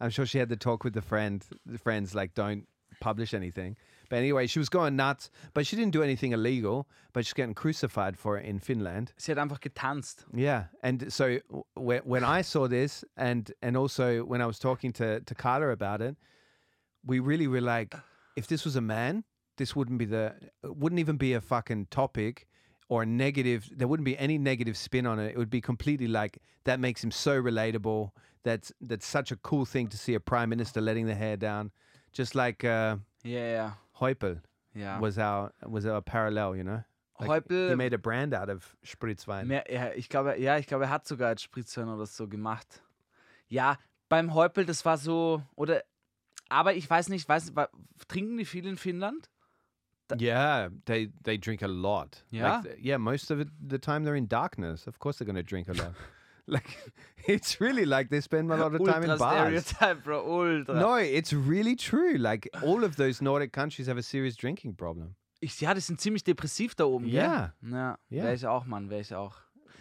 I'm sure she had the talk with the friend. The friends like don't publish anything. But anyway, she was going nuts, but she didn't do anything illegal. But she's getting crucified for it in Finland. Sie hat einfach getanzt. Yeah, and so w- when when I saw this, and and also when I was talking to to Carla about it, we really were like, if this was a man, this wouldn't be the wouldn't even be a fucking topic or a negative. There wouldn't be any negative spin on it. It would be completely like that makes him so relatable. That's that's such a cool thing to see a prime minister letting the hair down, just like uh, ja, Heupel ja. was our was our parallel. You know, Like, Heupel- he made a brand out of Spritzwein. Mehr, ja, ich glaube, ja, ich glaube, er hat sogar als Spritzwein oder so gemacht. Ja, beim Häupl, das war so, oder, aber ich weiß nicht, weiß, trinken die viel in Finnland? Yeah, they they drink a lot. Yeah? like, th- yeah. Most of it, the time they're in darkness. Of course, they're going to drink a lot. <laughs> like, it's really like they spend a lot of time in bars. Stereotype, Bro, ultra. No, it's really true. Like all of those Nordic countries have a serious drinking problem. Ich, ja, die sind ziemlich depressiv da oben, Ja. gell? Ja, Ja. wäre ich auch, Mann, wäre ich auch.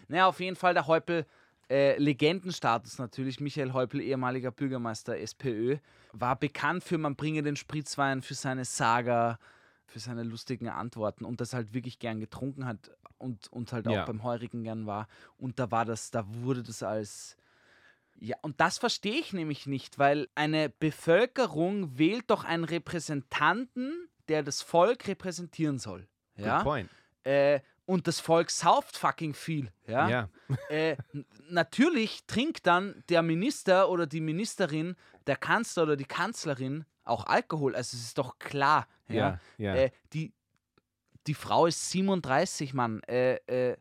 Naja, auf jeden Fall der Häupl, äh, Legendenstatus natürlich. Michael Häupl, ehemaliger Bürgermeister SPÖ, war bekannt für man bringe den Spritzwein, für seine Saga, für seine lustigen Antworten und das halt wirklich gern getrunken hat und, und halt auch Ja. beim Heurigen gern war. Und da war das, da wurde das als ja, und das verstehe ich nämlich nicht, weil eine Bevölkerung wählt doch einen Repräsentanten, der das Volk repräsentieren soll. Good Ja. point. Äh, und das Volk sauft fucking viel. Ja. Yeah. Äh, natürlich trinkt dann der Minister oder die Ministerin, der Kanzler oder die Kanzlerin auch Alkohol. Also es ist doch klar. Ja. Yeah. Yeah. Äh, die, die Frau ist 37, Mann. Äh, äh,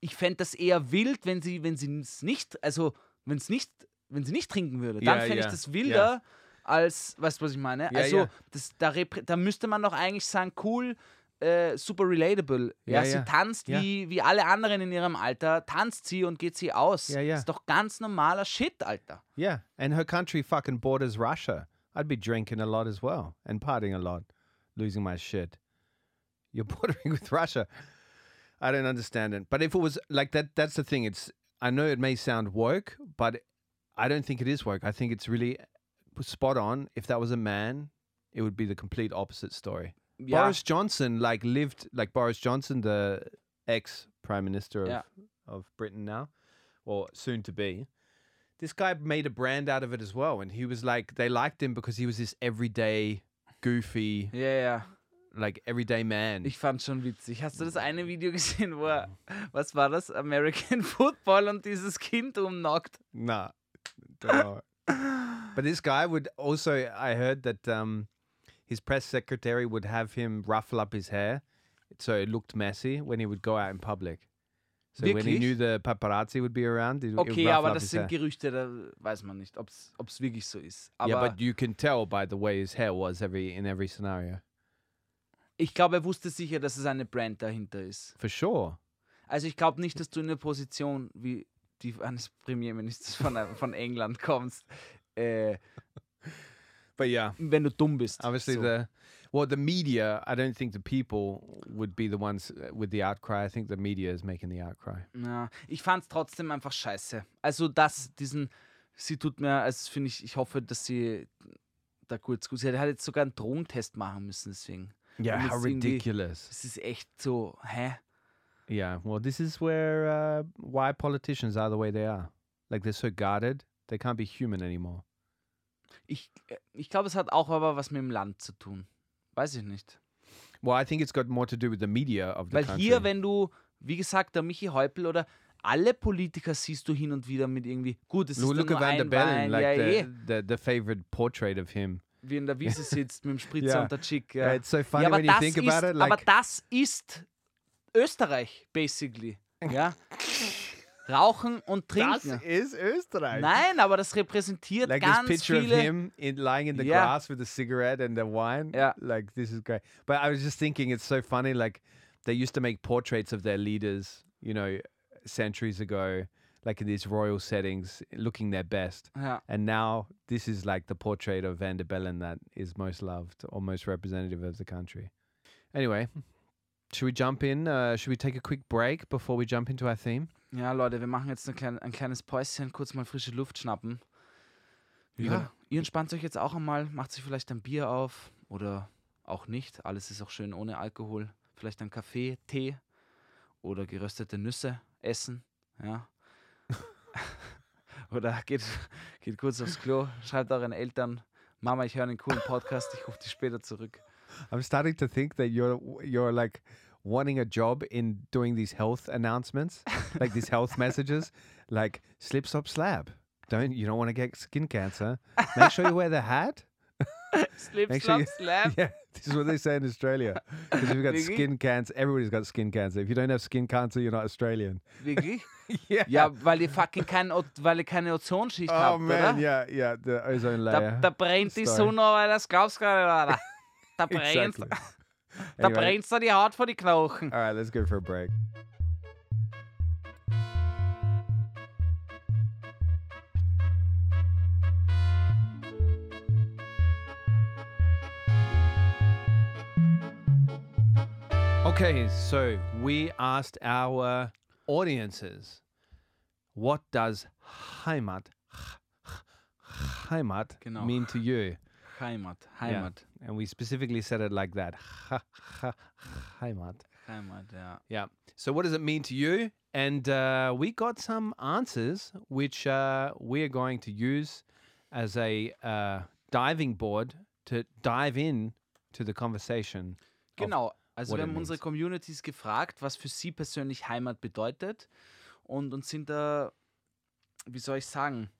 ich fände das eher wild, wenn sie, wenn sie es nicht, also wenn es nicht, wenn sie nicht trinken würde. Dann Ja, fände ja, ich das wilder als, weißt du, was ich meine? Ja, also ja. Das, da, da müsste man doch eigentlich sagen, cool, äh, super relatable. Ja, Ja, sie ja. tanzt Ja. wie, wie alle anderen in ihrem Alter, tanzt sie und geht sie aus. Ja, ja. Ist doch ganz normaler Shit, Alter. yeah. And her country fucking borders Russia. I'd be drinking a lot as well and partying a lot, losing my shit. You're <laughs> bordering with Russia. I don't understand it. But if it was like that, that's the thing. It's I know it may sound woke, but I don't think it is woke. I think it's really spot on. If that was a man, it would be the complete opposite story. Ja, Boris Johnson, like, lived like Boris Johnson, the ex prime minister of, Yeah. of Britain now, or soon to be. This guy made a brand out of it as well. And he was like, they liked him because he was this everyday, goofy, Yeah, ja. like, everyday man. Ich fand schon witzig. Hast du das eine Video gesehen, wo er, was war das? American <laughs> Football und dieses Kind umnockt? Nah, don't know. but this guy would also. I heard that um, his press secretary would have him ruffle up his hair, so it looked messy when he would go out in public. So when he Wirklich? knew the paparazzi would be around, would Okay, aber das sind hair. Gerüchte, da weiß man nicht, ob es wirklich so ist. Aber yeah, but you can tell by the way his hair was every in every scenario ich glaube, er wusste sicher, dass es eine Brand dahinter ist. for sure. Also ich glaube nicht, dass du in eine Position wie die eines Premierministers von, von England kommst, äh, But yeah, wenn du dumm bist. obviously so. the well the media. I don't think the people would be the ones uh, with the outcry. I think the media is making the outcry. Ja, ich fand es trotzdem einfach scheiße. Also das, diesen, sie tut mir, also finde ich, ich hoffe, dass sie da kurz gut, sie hat jetzt sogar einen Drogentest machen müssen, deswegen. Yeah, Und how ridiculous. Es ist echt so, hä? Yeah, well, this is where uh, why politicians are the way they are. Like they're so guarded, they can't be human anymore. Ich, äh, ich glaube, es hat auch aber was mit dem Land zu tun. Weiß ich nicht. Well, I think it's got more to do with the media of the Weil country. hier, wenn du, wie gesagt, der Michi Häupl oder alle Politiker siehst du hin und wieder mit irgendwie, gut, es ist look, nur Van der Bellen, like ja, the, eh, the the favorite portrait of him. wie in der Wiese <laughs> sitzt mit dem Spritzer Ja. und der Chick. Yeah, Ja. it's so funny ja, aber, when you think ist, about it. aber Like, das ist Österreich, basically. Ja? <laughs> Rauchen und trinken. is Österreich. Nein, aber das repräsentiert Like ganz this picture viele. of him in lying in the Yeah. grass with a cigarette and the wine. Yeah. Like this is great. But I was just thinking, it's so funny. Like they used to make portraits of their leaders, you know, centuries ago, like in these royal settings, looking their best. Ja. And now this is like the portrait of Van der Bellen that is most loved or most representative of the country. Anyway, should we jump in? Uh, should we take a quick break before we jump into our theme? Ja, Leute, wir machen jetzt ein, klein, ein kleines Päuschen, kurz mal frische Luft schnappen. Ja. Ja. Ihr entspannt euch jetzt auch einmal, macht sich vielleicht ein Bier auf oder auch nicht. Alles ist auch schön ohne Alkohol. Vielleicht ein Kaffee, Tee oder geröstete Nüsse essen. Ja. <laughs> oder geht, geht kurz aufs Klo, schreibt euren Eltern, Mama, ich höre einen coolen Podcast, ich rufe dich später zurück. I'm starting to think that you're you're like wanting a job in doing these health announcements, like these health <laughs> messages, like slip, slop, slab. Don't you don't want to get skin cancer? Make sure you wear the hat. <laughs> Slip, Make sure slop, you- <laughs> slap. Yeah, this is what they say in Australia. Because if you've got Really? skin cancer, everybody's got skin cancer. If you don't have skin cancer, you're not Australian. Wirklich? Yeah. Ja, weil ihr fucking kein, O- weil ihr keine Ozonschicht Oh habt, man, oder? yeah, yeah, the ozone layer. da brennt die. Sonne, aber das glaubst gar nicht, Alter. Da brennt, Exactly. <laughs> da Anyway, brennt da er die Haut vor die Knochen. all right, let's go for a break. Okay, so we asked our audiences, what does Heimat, Heimat Genau. mean to you? Heimat, Yeah. Heimat, And we specifically said it like that. Heimat. Heimat, ja. Yeah. So, what does it mean to you? And uh, we got some answers which uh, we are going to use as a uh, diving board to dive in to the conversation. Genau, also wir haben unsere. Communities gefragt, was für sie persönlich Heimat bedeutet und uns sind da, wie soll ich sagen,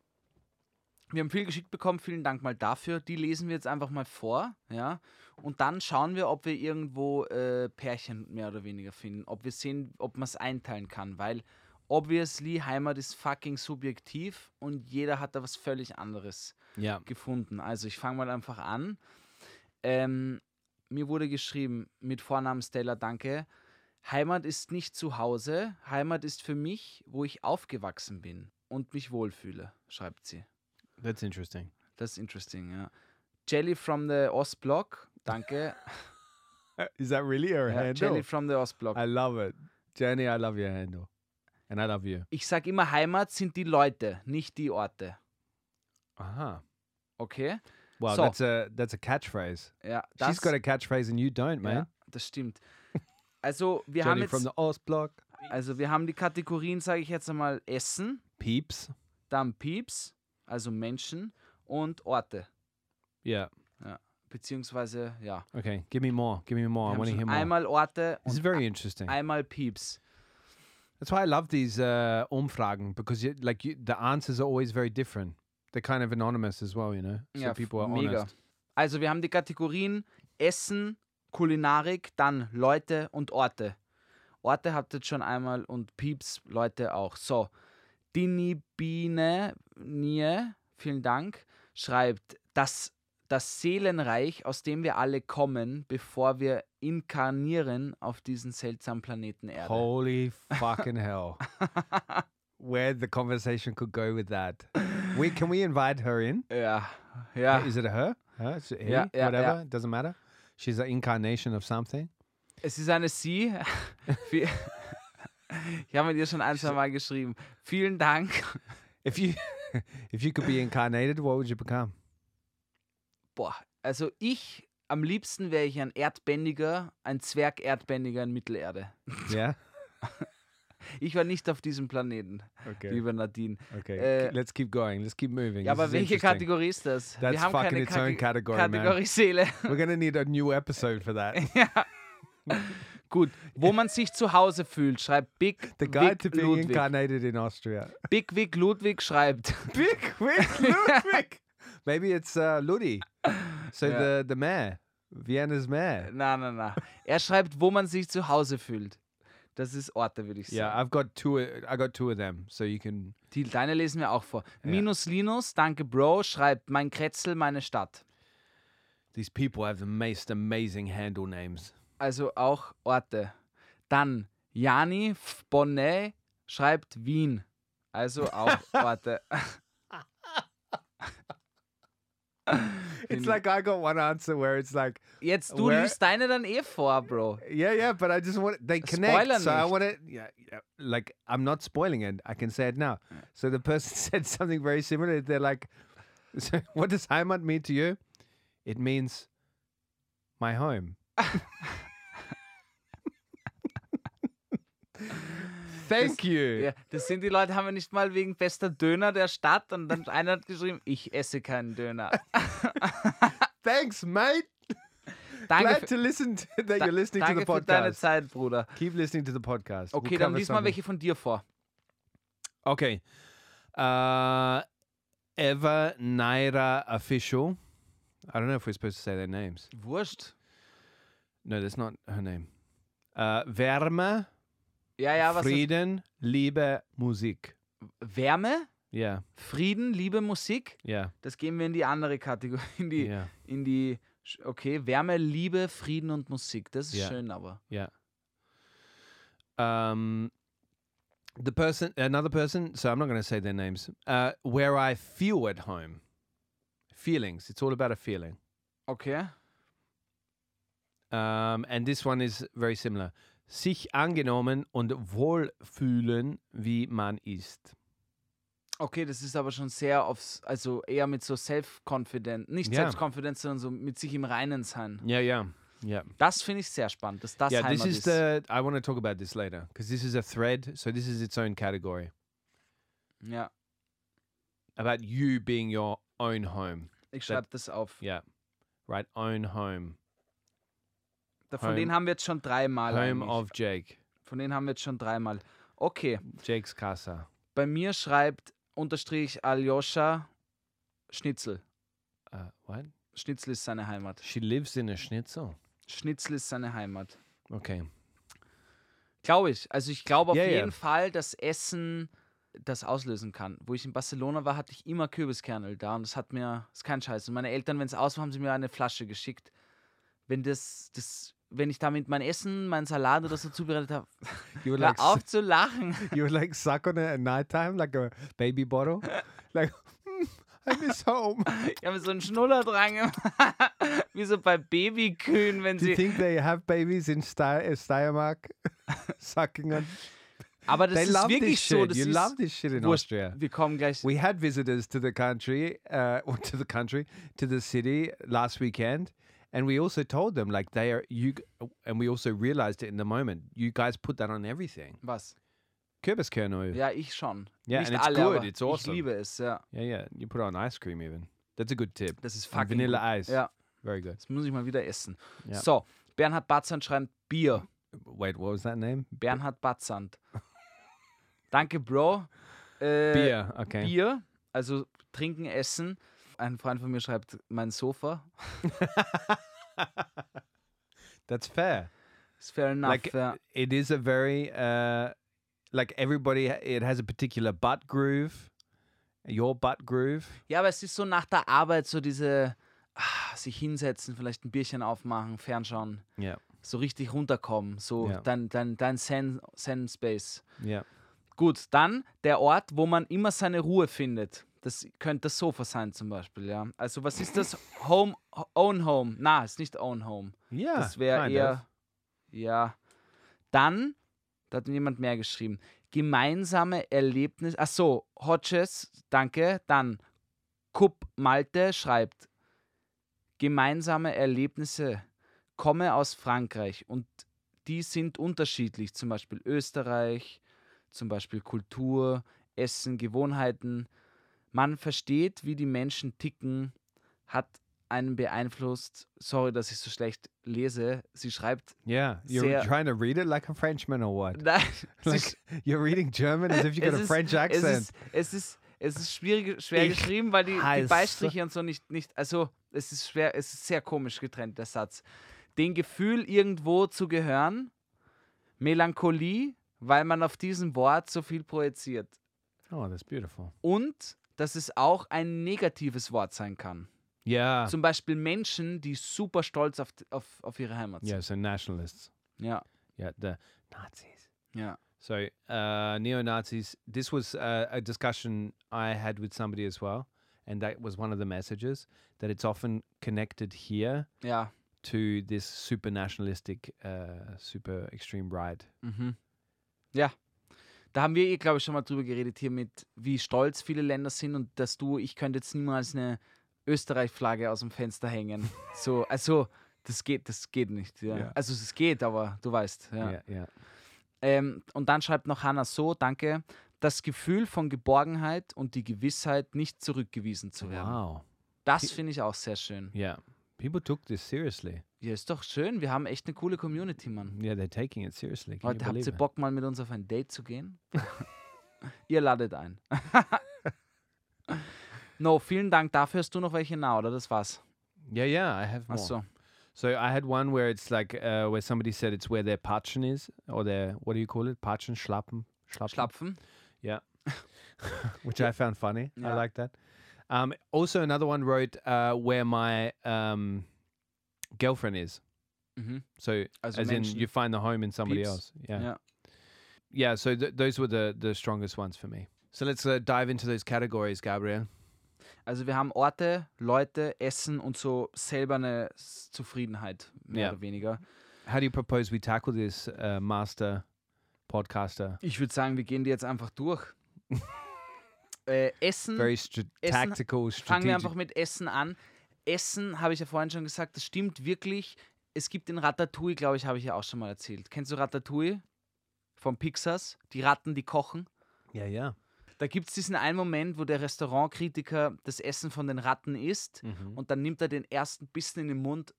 wir haben viel geschickt bekommen, vielen Dank mal dafür. Die lesen wir jetzt einfach mal vor, ja, und dann schauen wir, ob wir irgendwo äh, Pärchen mehr oder weniger finden, ob wir sehen, ob man es einteilen kann, weil obviously Heimat ist fucking subjektiv und jeder hat da was völlig anderes Yeah. gefunden. Also ich fange mal einfach an. Ähm, mir wurde geschrieben mit Vornamen Stella, danke. Heimat ist nicht zu Hause. Heimat ist für mich, wo ich aufgewachsen bin und mich wohlfühle, schreibt sie. That's interesting. Das ist interesting, ja. Jelly from the Ostblock, danke. <laughs> Is that really her ja, Jelly from the Ostblock. I love it. Jenny, I love your handle. And I love you. Ich sage immer, Heimat sind die Leute, nicht die Orte. Aha. Okay? Well, So. that's a that's a catchphrase. Ja, She's das, got a catchphrase and you don't, man. ja, das stimmt. Also, <laughs> wir haben Johnny from jetzt, the Ostblock. also wir haben die Kategorien, sage ich jetzt einmal, Essen, Peeps. dann Pieps, also Menschen und Orte. Yeah. Beziehungsweise, ja. Okay. Give me more. Give me more. I want to hear more. einmal Orte This is very interesting. einmal Pieps. That's why I love these uh, Umfragen because you, like you, the answers are always very different. They're kind of anonymous as well, you know. So Ja, people are mega. honest. Also wir haben die Kategorien Essen, Kulinarik, dann Leute und Orte. Orte habt ihr schon einmal und Pieps, Leute auch. So, Dini Biene Nie, vielen Dank, schreibt, dass das Seelenreich, aus dem wir alle kommen, bevor wir inkarnieren auf diesen seltsamen Planeten Erde. Holy <laughs> fucking hell. Where the conversation could go with that. We can we invite her in? Ja, ja. Is it a her? Her? Is it he? Yeah, yeah, Whatever. yeah. It doesn't matter. She's an incarnation of something. Es ist eine Sie. <laughs> Ich habe mit ihr schon ein, zwei Mal geschrieben. Vielen Dank. If you if you could be incarnated, what would you become? Boah, also ich, am liebsten wäre ich ein Erdbändiger, ein Zwerg-Erdbändiger in Mittelerde. Yeah. Ich war nicht auf diesem Planeten, Okay. lieber Nadine. Okay. Äh, Let's keep going. Let's keep moving. Ja, aber welche. Kategorie ist das? That's Wir haben fucking keine its own Kate- category, man. Kategorie Seele. We're gonna need a new episode for that. <laughs> <laughs> Gut, wo man sich zu Hause fühlt, schreibt Big <laughs> The guide Vic to being Ludwig. incarnated in Austria. Big Vic Ludwig schreibt, <laughs> Big Vic Ludwig. <laughs> Maybe it's uh, Ludi. So Yeah. the the mayor, Vienna's mayor. na, na, na. Er schreibt, wo man sich zu Hause fühlt. Das ist Orte, würde ich sagen. Yeah, I've got two. I got two of them, so you can. Die, deine lesen wir auch vor. Minus Linus, danke Bro, schreibt, mein Kretzel, meine Stadt. These people have the most amazing handle names. Also auch Orte. Dann Jani. Bonnet schreibt Wien, also auch <laughs> Orte. It's like I got one answer where it's like, Jetzt du Where- liest deine dann eh vor, Bro. yeah, yeah, but I just want they connect. Spoiler so I nicht. want to, yeah, yeah, like I'm not spoiling it. I can say it now. So the person <laughs> said something very similar. They're like, <laughs> so what does Heimat mean to you? It means my home. Thank you. Ja, das sind die Leute, haben wir nicht mal wegen bester Döner der Stadt und dann einer hat geschrieben, ich esse keinen Döner. <laughs> Thanks, mate. Danke, Glad to listen to, that you're listening to danke the für deine podcast. Zeit, Bruder. Keep listening to the podcast. Okay, dann cover lies mal welche von dir vor. Okay. Uh, Eva Naira official. I don't know if we're supposed to say their names. Wurscht. No, that's not her name. Uh, Wärme, Ja, ja, was ist Frieden, Liebe, Musik. Wärme, Yeah, Frieden, Liebe, Musik. yeah, Das geben wir in die andere Kategorie, <laughs> in die, yeah, in die, okay, Wärme, Liebe, Frieden und Musik. Das ist Ja. schön, aber. yeah. Um, the person, another person. So I'm not going to say their names. Uh, where I feel at home. Feelings. It's all about a feeling. Okay. Um, and this one is very similar. Sich angenommen und wohlfühlen, wie man ist. Okay, das ist aber schon sehr aufs, also eher mit so Self-Confident, nicht Ja. Self-Confidence, sondern so mit sich im Reinen sein. Yeah, yeah, yeah. Das finde ich sehr spannend, dass das yeah, Heimat this is ist. the. I want to talk about this later because this is a thread. So this is its own category ja, about you being your own home. ich schreibe das auf. Yeah, right. Own home. Da- Von Home- denen haben wir jetzt schon dreimal. Home of Jake. Von denen haben wir jetzt schon dreimal. Okay, Jake's casa. bei mir schreibt unterstrich Aljoscha Schnitzel. Uh, what? Schnitzel ist seine Heimat. She lives in a schnitzel. Schnitzel ist seine Heimat. Okay. Glaube ich. Also ich glaube auf ja. jeden Fall, dass Essen das auslösen kann. Wo ich in Barcelona war, hatte ich immer Kürbiskernel da und das hat mir, das ist kein Scheiß. Und meine Eltern, wenn es aus war, haben sie mir eine Flasche geschickt. Wenn das, das, wenn ich damit mein Essen, meinen Salat oder so zubereitet habe, <laughs> You hör like auf zu lachen. <laughs> you like suck on it at night time like a baby bottle, like "Hmm, <laughs> I miss home. Ich habe so einen Schnuller dran gemacht. Wie so bei Babykühen, wenn Do you sie. think they have babies in uh, Steiermark sucking on? Aber das They ist wirklich so. Das You ist love this shit in. Austria. Wir kommen gleich. We had visitors to the country, uh, or to the country, to the city last weekend, and we also told them like they are you, and we also realized it in the moment. You guys put that on everything. Was? Kürbiskernöl. Ja, ich schon. Yeah, Nicht and it's alle, good. It's awesome. Ich liebe es, ja. Yeah, yeah. You put it on ice cream even. That's a good tip. Das ist And fucking vanilla gut. ice. Ja, Very good. das muss ich mal wieder essen. Ja. So, Bernhard Batzand schreibt Bier. Wait, what was that name? Bernhard Batzand. Danke, Bro. Äh, Beer. Okay. Bier, also trinken, essen. Ein Freund von mir schreibt mein Sofa. <laughs> That's fair. Ist fair enough. like ja. it is a very uh like everybody it has a particular butt groove your butt groove ja, aber es ist so nach der Arbeit so diese ah, sich hinsetzen, vielleicht ein Bierchen aufmachen, fernschauen, yeah so richtig runterkommen, so Ja. dein, dein, dein Zen, Zen Space. yeah Gut, dann der Ort, wo man immer seine Ruhe findet. Das könnte das Sofa sein zum Beispiel, ja. Also was ist das? Home, Own Home. Na, ist nicht Own Home. yeah Das wäre eher, of. ja. Dann, da hat jemand mehr geschrieben, gemeinsame Erlebnis. Ach so, Hodges, danke. Dann Kupp Malte schreibt, gemeinsame Erlebnisse komme aus Frankreich und die sind unterschiedlich. Zum Beispiel Österreich, zum Beispiel Kultur, Essen, Gewohnheiten. Man versteht, wie die Menschen ticken, hat einen beeinflusst. Sorry, dass ich so schlecht lese. Sie schreibt, yeah you're trying to read it like a frenchman or what <laughs> nein, <laughs> like you're reading german as if you got es a ist- french es accent ist, es ist, es ist schwierig, schwer Ich geschrieben, weil die, die Beistriche und so nicht, nicht, also es ist schwer, es ist sehr komisch getrennt, der Satz. Den Gefühl, irgendwo zu gehören, Melancholie, weil man auf diesem Wort so viel projiziert. oh that's beautiful Und dass es auch ein negatives Wort sein kann. yeah Zum Beispiel Menschen, die super stolz auf, auf, auf ihre Heimat sind. yeah so nationalists Ja, yeah the nazis ja. So, uh, neo Nazis, this was uh, a discussion I had with somebody as well. And that was one of the messages that it's often connected here Ja, to this super nationalistic, uh, super extreme right. Mhm. Ja. Da haben wir, glaube ich, schon mal drüber geredet hier mit, wie stolz viele Länder sind und dass du, ich könnte jetzt niemals eine Österreich-Flagge aus dem Fenster hängen. <laughs> So, also, das geht, das geht nicht. Ja. Ja. Also, es geht, aber du weißt. Ja. Ähm, und dann schreibt noch Hannah so, danke, das Gefühl von Geborgenheit und die Gewissheit, nicht zurückgewiesen zu werden. Wow. Das finde ich auch sehr schön. Yeah. People took this seriously. Ja, ist doch schön. Wir haben echt eine coole Community, Mann. Yeah, they're taking it seriously. Can Leute, habt ihr? Bock, mal mit uns auf ein Date zu gehen? <laughs> ihr ladet ein. <laughs> no, vielen Dank. Dafür hast du noch welche nah, oder? Das war's. Yeah, yeah, I have more. Achso. So I had one where it's like uh, where somebody said it's where their Patschen is, or their what do you call it? Patschen, Schlappen, Schlappen, Schlapfen. <laughs> which I found funny. I Yeah. like that. Um, also, another one wrote uh, where my um, girlfriend is. Mhm. So Also as in you find the home in somebody Peeps. else. Yeah, Ja. yeah. So th- those were the the strongest ones for me. So let's uh, dive into those categories, Gabriel. Also wir haben Orte, Leute, Essen und so selber eine Zufriedenheit, mehr Ja. oder weniger. How do you propose we tackle this, uh, master podcaster? Ich würde sagen, wir gehen die jetzt einfach durch. <laughs> äh, Essen. Very stra- Essen- tactical, Fangen wir strategic. einfach mit Essen an. Essen, habe ich ja vorhin schon gesagt, das stimmt wirklich. Es gibt den Ratatouille, glaube ich, habe ich ja auch schon mal erzählt. Kennst du Ratatouille? Von Pixars? Die Ratten, die kochen. Yeah, yeah. Da gibt es diesen einen Moment, wo der Restaurantkritiker das Essen von den Ratten isst Mhm. und dann nimmt er den ersten Bissen in den Mund,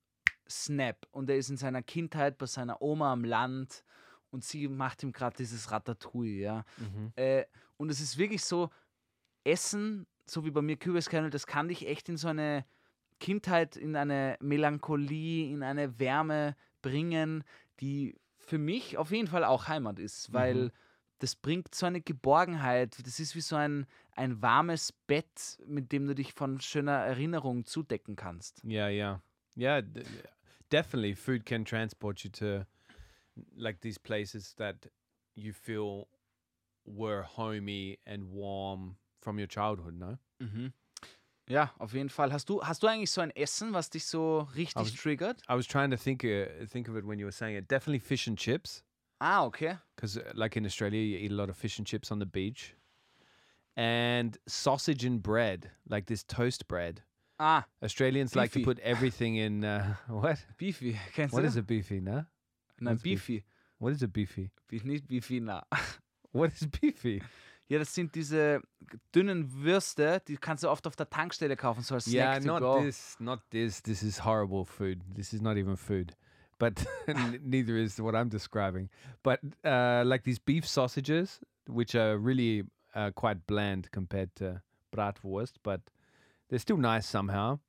snap. Und er ist in seiner Kindheit bei seiner Oma am Land und sie macht ihm gerade dieses Ratatouille, ja. Mhm. Äh, und es ist wirklich so, Essen, so wie bei mir Kürbiskernel, das kann dich echt in so eine Kindheit, in eine Melancholie, in eine Wärme bringen, die für mich auf jeden Fall auch Heimat ist, weil Mhm. das bringt so eine Geborgenheit. Das ist wie so ein, ein warmes Bett, mit dem du dich von schöner Erinnerung zudecken kannst. Yeah, yeah. d- definitely, food can transport you to like these places that you feel were homey and warm from your childhood. No, Mhm. Ja, auf jeden Fall. Hast du, hast du eigentlich so ein Essen, was dich so richtig Aber- triggert? I was trying to think uh, think of it when you were saying it. Definitely fish and chips. Ah, okay. because like in Australia, you eat a lot of fish and chips on the beach, and sausage and bread, like this toast bread. Ah, Australians like to put everything in uh, <laughs> what? Beefy. <laughs> Kennst What is a beefy? No, Nein, what's beef? Beefy. what is a beefy? Beef, nicht Beefy, na. What is beefy? <laughs> Ja, das sind diese dünnen Würste, die kannst du oft auf der Tankstelle kaufen, so als yeah, Snack to not this, not this. This is horrible food. This is not even food. But <laughs> neither is what I'm describing. But uh, like these beef sausages, which are really uh, quite bland compared to bratwurst, but they're still nice somehow.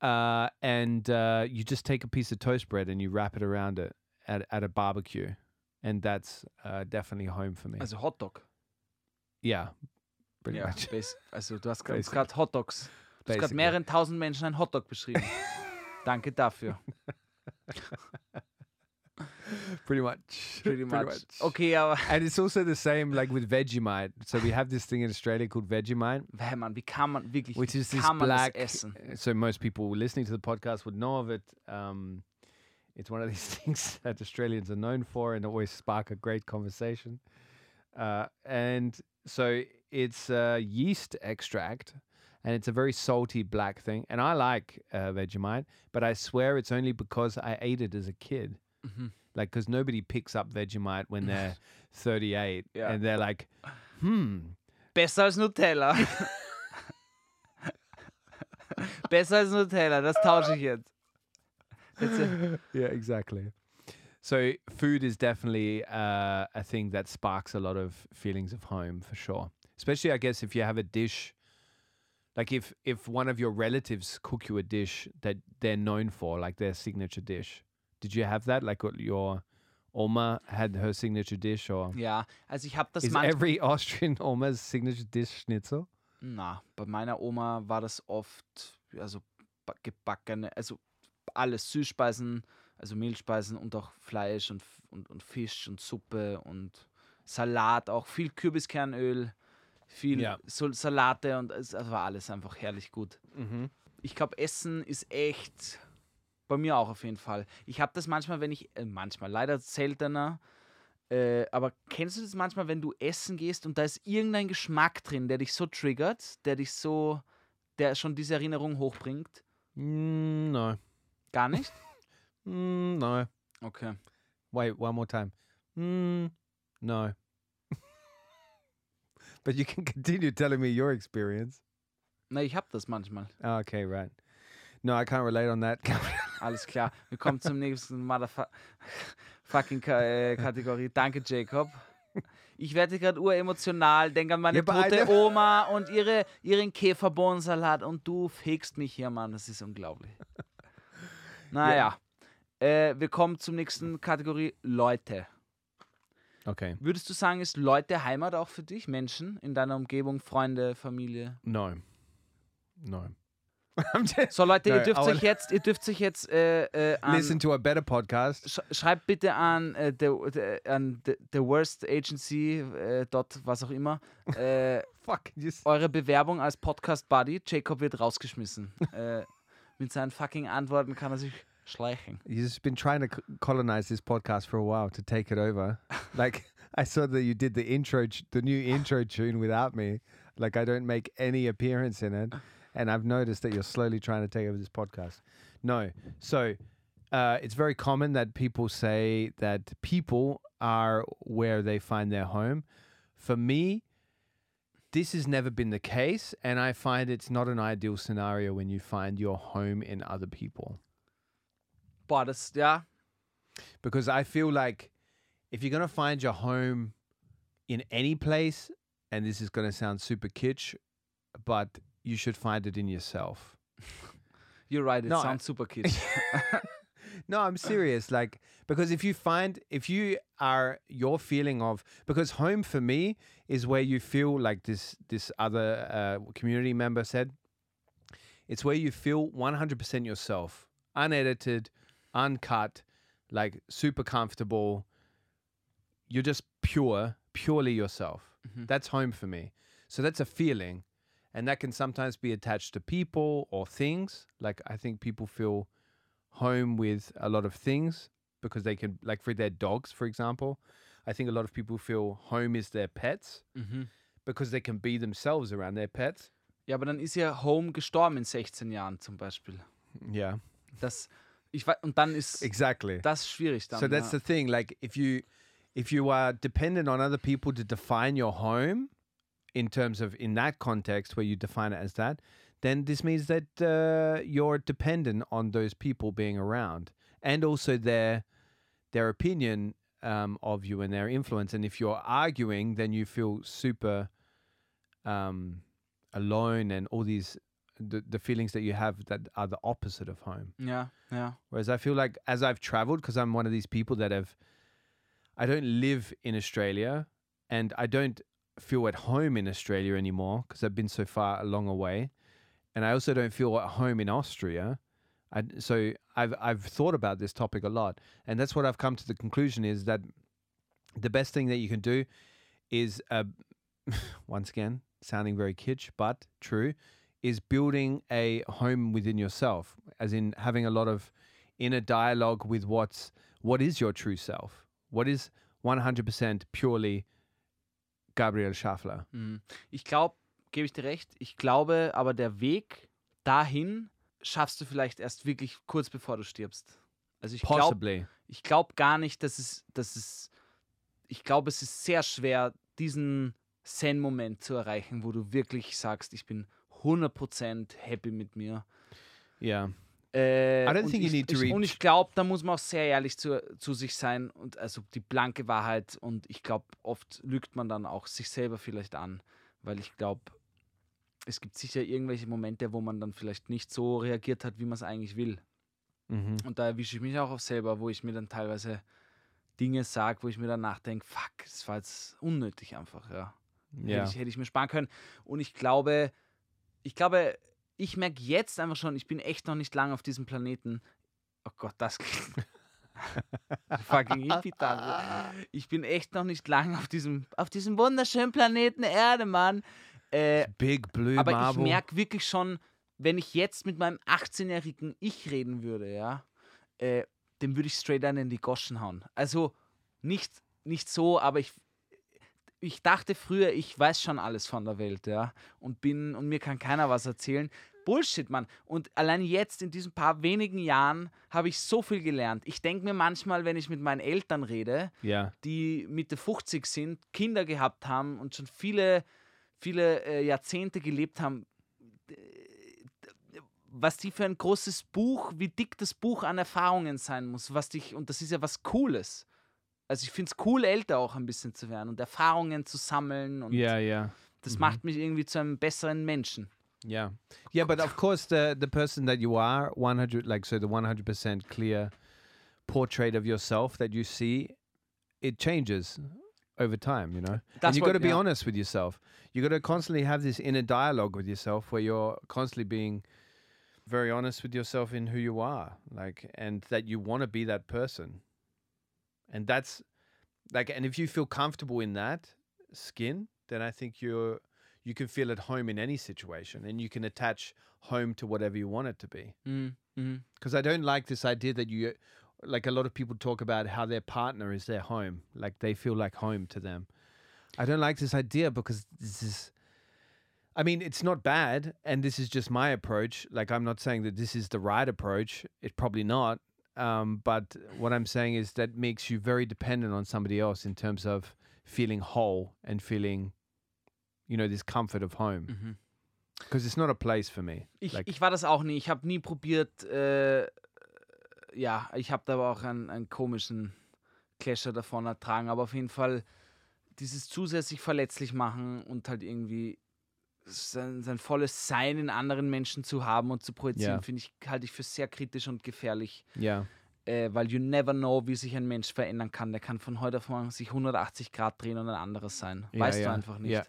Uh, and uh, you just take a piece of toast bread and you wrap it around it at, at a barbecue, and that's uh, definitely home for me. As a hot Hotdog. Yeah, pretty Ja, much. bas- <laughs> also du hast gerade Hotdogs. Du hast gerade mehreren tausend Menschen ein Hotdog beschrieben. <laughs> Danke dafür. <laughs> Pretty much. Pretty much. Okay, aber And it's also the same like with Vegemite. So we have this thing in Australia called Vegemite, hey, Mann, wie kann man wirklich, which is this man black. essen? So most people listening to the podcast would know of it. Um, it's one of these things that Australians are known for and always spark a great conversation. Uh, and so it's a yeast extract, and it's a very salty black thing. And I like uh, Vegemite, but I swear it's only because I ate it as a kid. Mhm. Like, because nobody picks up Vegemite when they're <laughs> 38 Yeah. and they're like, hmm, Besser als Nutella. <laughs> <laughs> Besser als Nutella, das tausche ich jetzt. Äh, yeah, exactly. So food is definitely uh, a thing that sparks a lot of feelings of home for sure. Especially, I guess, if you have a dish, like if if one of your relatives cook you a dish that they're known for, like their signature dish. Did you have that? Like what your Oma had her signature dish, or Ja, also ich habe das is every <laughs> Austrian Oma's signature dish Schnitzel? Na, bei meiner Oma war das oft, also ba- gebackene, also alles Süßspeisen, also Mehlspeisen und auch Fleisch und, und, und Fisch und Suppe und Salat, auch viel Kürbiskernöl, viel Ja. Salate und es war alles einfach herrlich gut. Mhm. Ich glaube, Essen ist echt bei mir auch auf jeden Fall. Ich habe das manchmal, wenn ich, äh, manchmal, leider seltener, äh, aber kennst du das manchmal, wenn du essen gehst und da ist irgendein Geschmack drin, der dich so triggert, der dich so, der schon diese Erinnerung hochbringt? Mm, no. Gar nicht? <laughs> Mm, no. Okay. Wait, one more time. Mm, no. <laughs> but you can continue telling me your experience. Na, ich habe das manchmal. Oh, okay, right. No, I can't relate on that. <laughs> Alles klar. Wir kommen zum nächsten Motherfucking äh, Kategorie. Danke, Jacob. Ich werde gerade uremotional, denke an meine Ja, tote Oma und ihre, ihren Käferbohnensalat und du fegst mich hier, Mann. Das ist unglaublich. <laughs> Naja. Äh, wir kommen zum nächsten Kategorie Leute. okay. Würdest du sagen, ist Leute Heimat auch für dich? Menschen in deiner Umgebung, Freunde, Familie? I'm just <laughs> <laughs> So Leute, ihr dürft euch jetzt, ihr dürft euch jetzt äh, äh, an, listen to a better podcast. Sch schreibt bitte an, äh, the, the, an the, the Worst Agency, äh, dot was auch immer, äh, <laughs> Fuck. Just eure Bewerbung als Podcast Buddy. Jacob wird rausgeschmissen. äh, mit seinen fucking Antworten kann er sich schleichen. you've just been trying to colonize this podcast for a while to take it over. <laughs> like I saw that you did the intro, the new intro tune without me. Like I don't make any appearance in it, and I've noticed that you're slowly trying to take over this podcast. No, so uh, it's very common that people say that people are where they find their home. For me, this has never been the case, and I find it's not an ideal scenario when you find your home in other people. Boah, das, ja, because I feel like if you're gonna find your home in any place, and this is gonna sound super kitsch, but you should find it in yourself. <laughs> you're right, it No, I- sounds super kitsch. <laughs> No, I'm serious. Like because if you find if you are your feeling of because home for me is where you feel like this this other uh, community member said, it's where you feel 100% yourself, unedited, uncut, like super comfortable. You're just pure, purely yourself. That's home for me. So that's a feeling. And that can sometimes be attached to people or things. Like I think people feel home with a lot of things because they can, like for their dogs, for example. I think a lot of people feel home is their pets Mhm. because they can be themselves around their pets. Ja, aber dann ist ja Home gestorben in 16 Jahren zum Beispiel. Yeah, Das, ich, wei- und dann ist exactly. das schwierig dann. so that's ja. the thing. Like if you if you are dependent on other people to define your home in terms of in that context where you define it as that, then this means that uh, you're dependent on those people being around and also their their opinion um, of you and their influence. And if you're arguing, then you feel super um, alone and all these the, the feelings that you have that are the opposite of home. ja, ja. Whereas I feel like as I've traveled, because I'm one of these people that have, I don't live in Australia and I don't feel at home in Australia anymore because I've been so far along away. And I also don't feel at home in Austria. I, so I've, I've thought about this topic a lot. And that's what I've come to the conclusion is that the best thing that you can do is, uh, <laughs> once again, sounding very kitsch, but true, is building a home within yourself, as in having a lot of inner dialogue with what's what is your true self, what is 100% purely Gabriel Schaffler. Mhm. Ich glaube, gebe ich dir recht, ich glaube, aber der Weg dahin schaffst du vielleicht erst wirklich kurz bevor du stirbst. Also ich glaube ich gar nicht, dass es, dass es, ich glaube, es ist sehr schwer, diesen Zen-Moment zu erreichen, wo du wirklich sagst, ich bin 100% happy mit mir. Yeah. Äh, I don't und think you ich, need to ich, Und reach- ich glaube, da muss man auch sehr ehrlich zu, zu sich sein und also die blanke Wahrheit. Und ich glaube, oft lügt man dann auch sich selber vielleicht an, weil ich glaube, es gibt sicher irgendwelche Momente, wo man dann vielleicht nicht so reagiert hat, wie man es eigentlich will. hmm Und da erwische ich mich auch auf selber, wo ich mir dann teilweise Dinge sage, wo ich mir dann nachdenke, fuck, das war jetzt unnötig einfach, ja. Yeah. Hätte, ich, hätte ich mir sparen können. Und ich glaube, ich glaube, ich merke jetzt einfach schon, ich bin echt noch nicht lange auf diesem Planeten. Oh Gott, das <laughs> klingt. Fucking Hippie-Tante. Ich bin echt noch nicht lange auf diesem, auf diesem wunderschönen Planeten Erde, Mann. Äh, Big blue aber marble. ich merke wirklich schon, wenn ich jetzt mit meinem 18-jährigen Ich reden würde, ja, äh, dem würde ich straight einen in die Goschen hauen. Also nicht, nicht so, aber ich, ich dachte früher, ich weiß schon alles von der Welt, ja, und bin, und mir kann keiner was erzählen. Bullshit, Mann. Und allein jetzt, in diesen paar wenigen Jahren, habe ich so viel gelernt. Ich denke mir manchmal, wenn ich mit meinen Eltern rede, yeah. die Mitte 50 sind, Kinder gehabt haben und schon viele, viele äh, Jahrzehnte gelebt haben, was die für ein großes Buch, wie dick das Buch an Erfahrungen sein muss, was dich, und das ist ja was Cooles. Also ich finde es cool, älter auch ein bisschen zu werden und Erfahrungen zu sammeln und Yeah, yeah. das macht mich irgendwie zu einem besseren Menschen. Yeah. Yeah, but of course the the person that you are 100 like so the 100% clear portrait of yourself that you see it changes over time, you know. and That's you what- got to be yeah. honest with yourself. You got to constantly have this inner dialogue with yourself where you're constantly being very honest with yourself in who you are, like and that you want to be that person. And that's like and if you feel comfortable in that skin, then I think you're you can feel at home in any situation and you can attach home to whatever you want it to be Mhm. Mhm. because I don't like this idea that you like a lot of people talk about how their partner is their home, like they feel like home to them. I don't like this idea because this is I mean, it's not bad and this is just my approach. Like I'm not saying that this is the right approach. It's probably not. Um, but what I'm saying is that makes you very dependent on somebody else in terms of feeling whole and feeling you know this comfort of home Mhm. because it's not a place for me. Ich, like ich war das auch nie. Ich habe nie probiert, äh, ja, ich habe da aber auch einen, einen komischen Clasher davon ertragen. Aber auf jeden Fall dieses zusätzlich verletzlich machen und halt irgendwie sein, sein volles Sein in anderen Menschen zu haben und zu projizieren, Ja. finde ich, halte ich für sehr kritisch und gefährlich. yeah. Äh, weil you never know, wie sich ein Mensch verändern kann. Der kann von heute auf morgen sich 180 Grad drehen und ein anderes sein. Yeah, weißt du einfach nicht.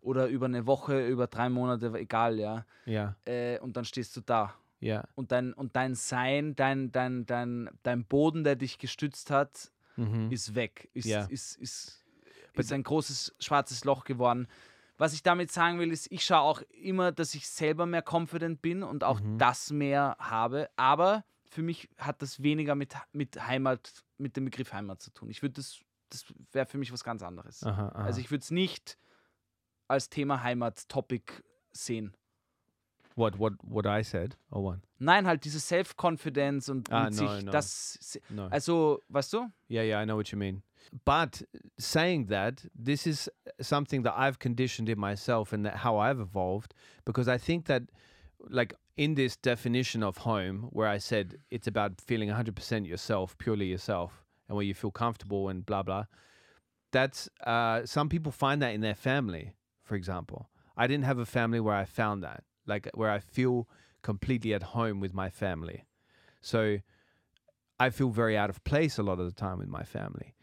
Oder über eine Woche, über drei Monate, egal, ja. Yeah. Äh, und dann stehst du da Yeah. und dein, und dein Sein, dein, dein, dein, dein Boden, der dich gestützt hat, Mhm. ist weg. Ist, Ja. ist, ist, ist ein großes schwarzes Loch geworden. Was ich damit sagen will, ist, ich schaue auch immer, dass ich selber mehr confident bin und auch Mhm. das mehr habe. Aber für mich hat das weniger mit, mit Heimat, mit dem Begriff Heimat zu tun. Ich würde das, das wäre für mich was ganz anderes. Aha, aha. Also ich würde es nicht als Thema Heimat-Topic sehen. what what what I said or what? Nein, halt diese Self-Confidence und Ah, no, sich no. das. Also, weißt du? Yeah, yeah, I know what you mean. But saying that, this is something that I've conditioned in myself and that how I've evolved because I think that, like, in this definition of home, where I said it's about feeling 100% yourself, purely yourself, and where you feel comfortable and blah, blah, that's, uh, some people find that in their family, for example. I didn't have a family where I found that, like, where I feel completely at home with my family. So, I feel very out of place a lot of the time with my family.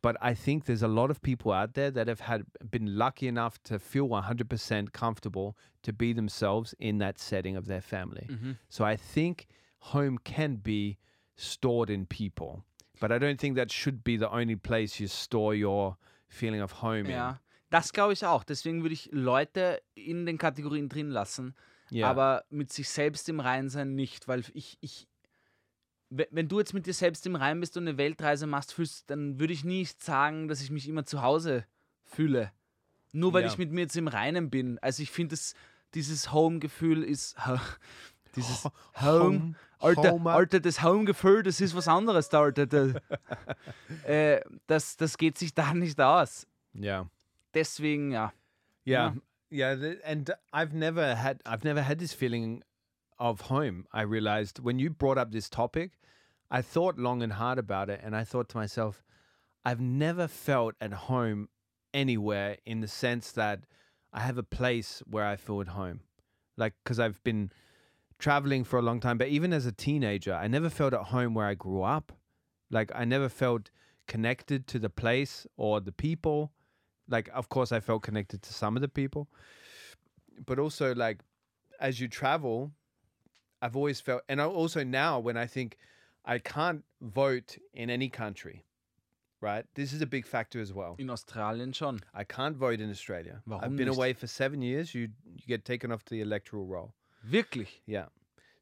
But I think there's a lot of people out there that have had been lucky enough to feel 100% comfortable to be themselves in that setting of their family. Mm-hmm. So I think home can be stored in people, but I don't think that should be the only place you store your feeling of home Ja. Das glaube ich auch. Deswegen würde ich Leute in den Kategorien drin lassen, in. Yeah. aber mit sich selbst im Rein sein nicht, weil ich, ich wenn du jetzt mit dir selbst im Rein bist und eine Weltreise machst, fühlst, dann würde ich nicht sagen, dass ich mich immer zu Hause fühle. Nur weil Ja. ich mit mir jetzt im Reinen bin. Also ich finde, dieses Home-Gefühl ist <laughs> dieses Ho- Home, Alter, Home- Alter, das Home-Gefühl, das ist was anderes da, Alter. Da, <laughs> äh, das, das geht sich da nicht aus. yeah. Deswegen, ja. Yeah, th- and I've never had I've never had this feeling of home. I realized when you brought up this topic, I thought long and hard about it, and I thought to myself, I've never felt at home anywhere in the sense that I have a place where I feel at home, like because I've been traveling for a long time. But even as a teenager, I never felt at home where I grew up. Like I never felt connected to the place or the people like of course i felt connected to some of the people but also like as you travel i've always felt and also now when i think i can't vote in any country right this is a big factor as well In Australien schon. i can't vote in australia i've been nicht? away for seven years you you get taken off the electoral roll Wirklich. yeah.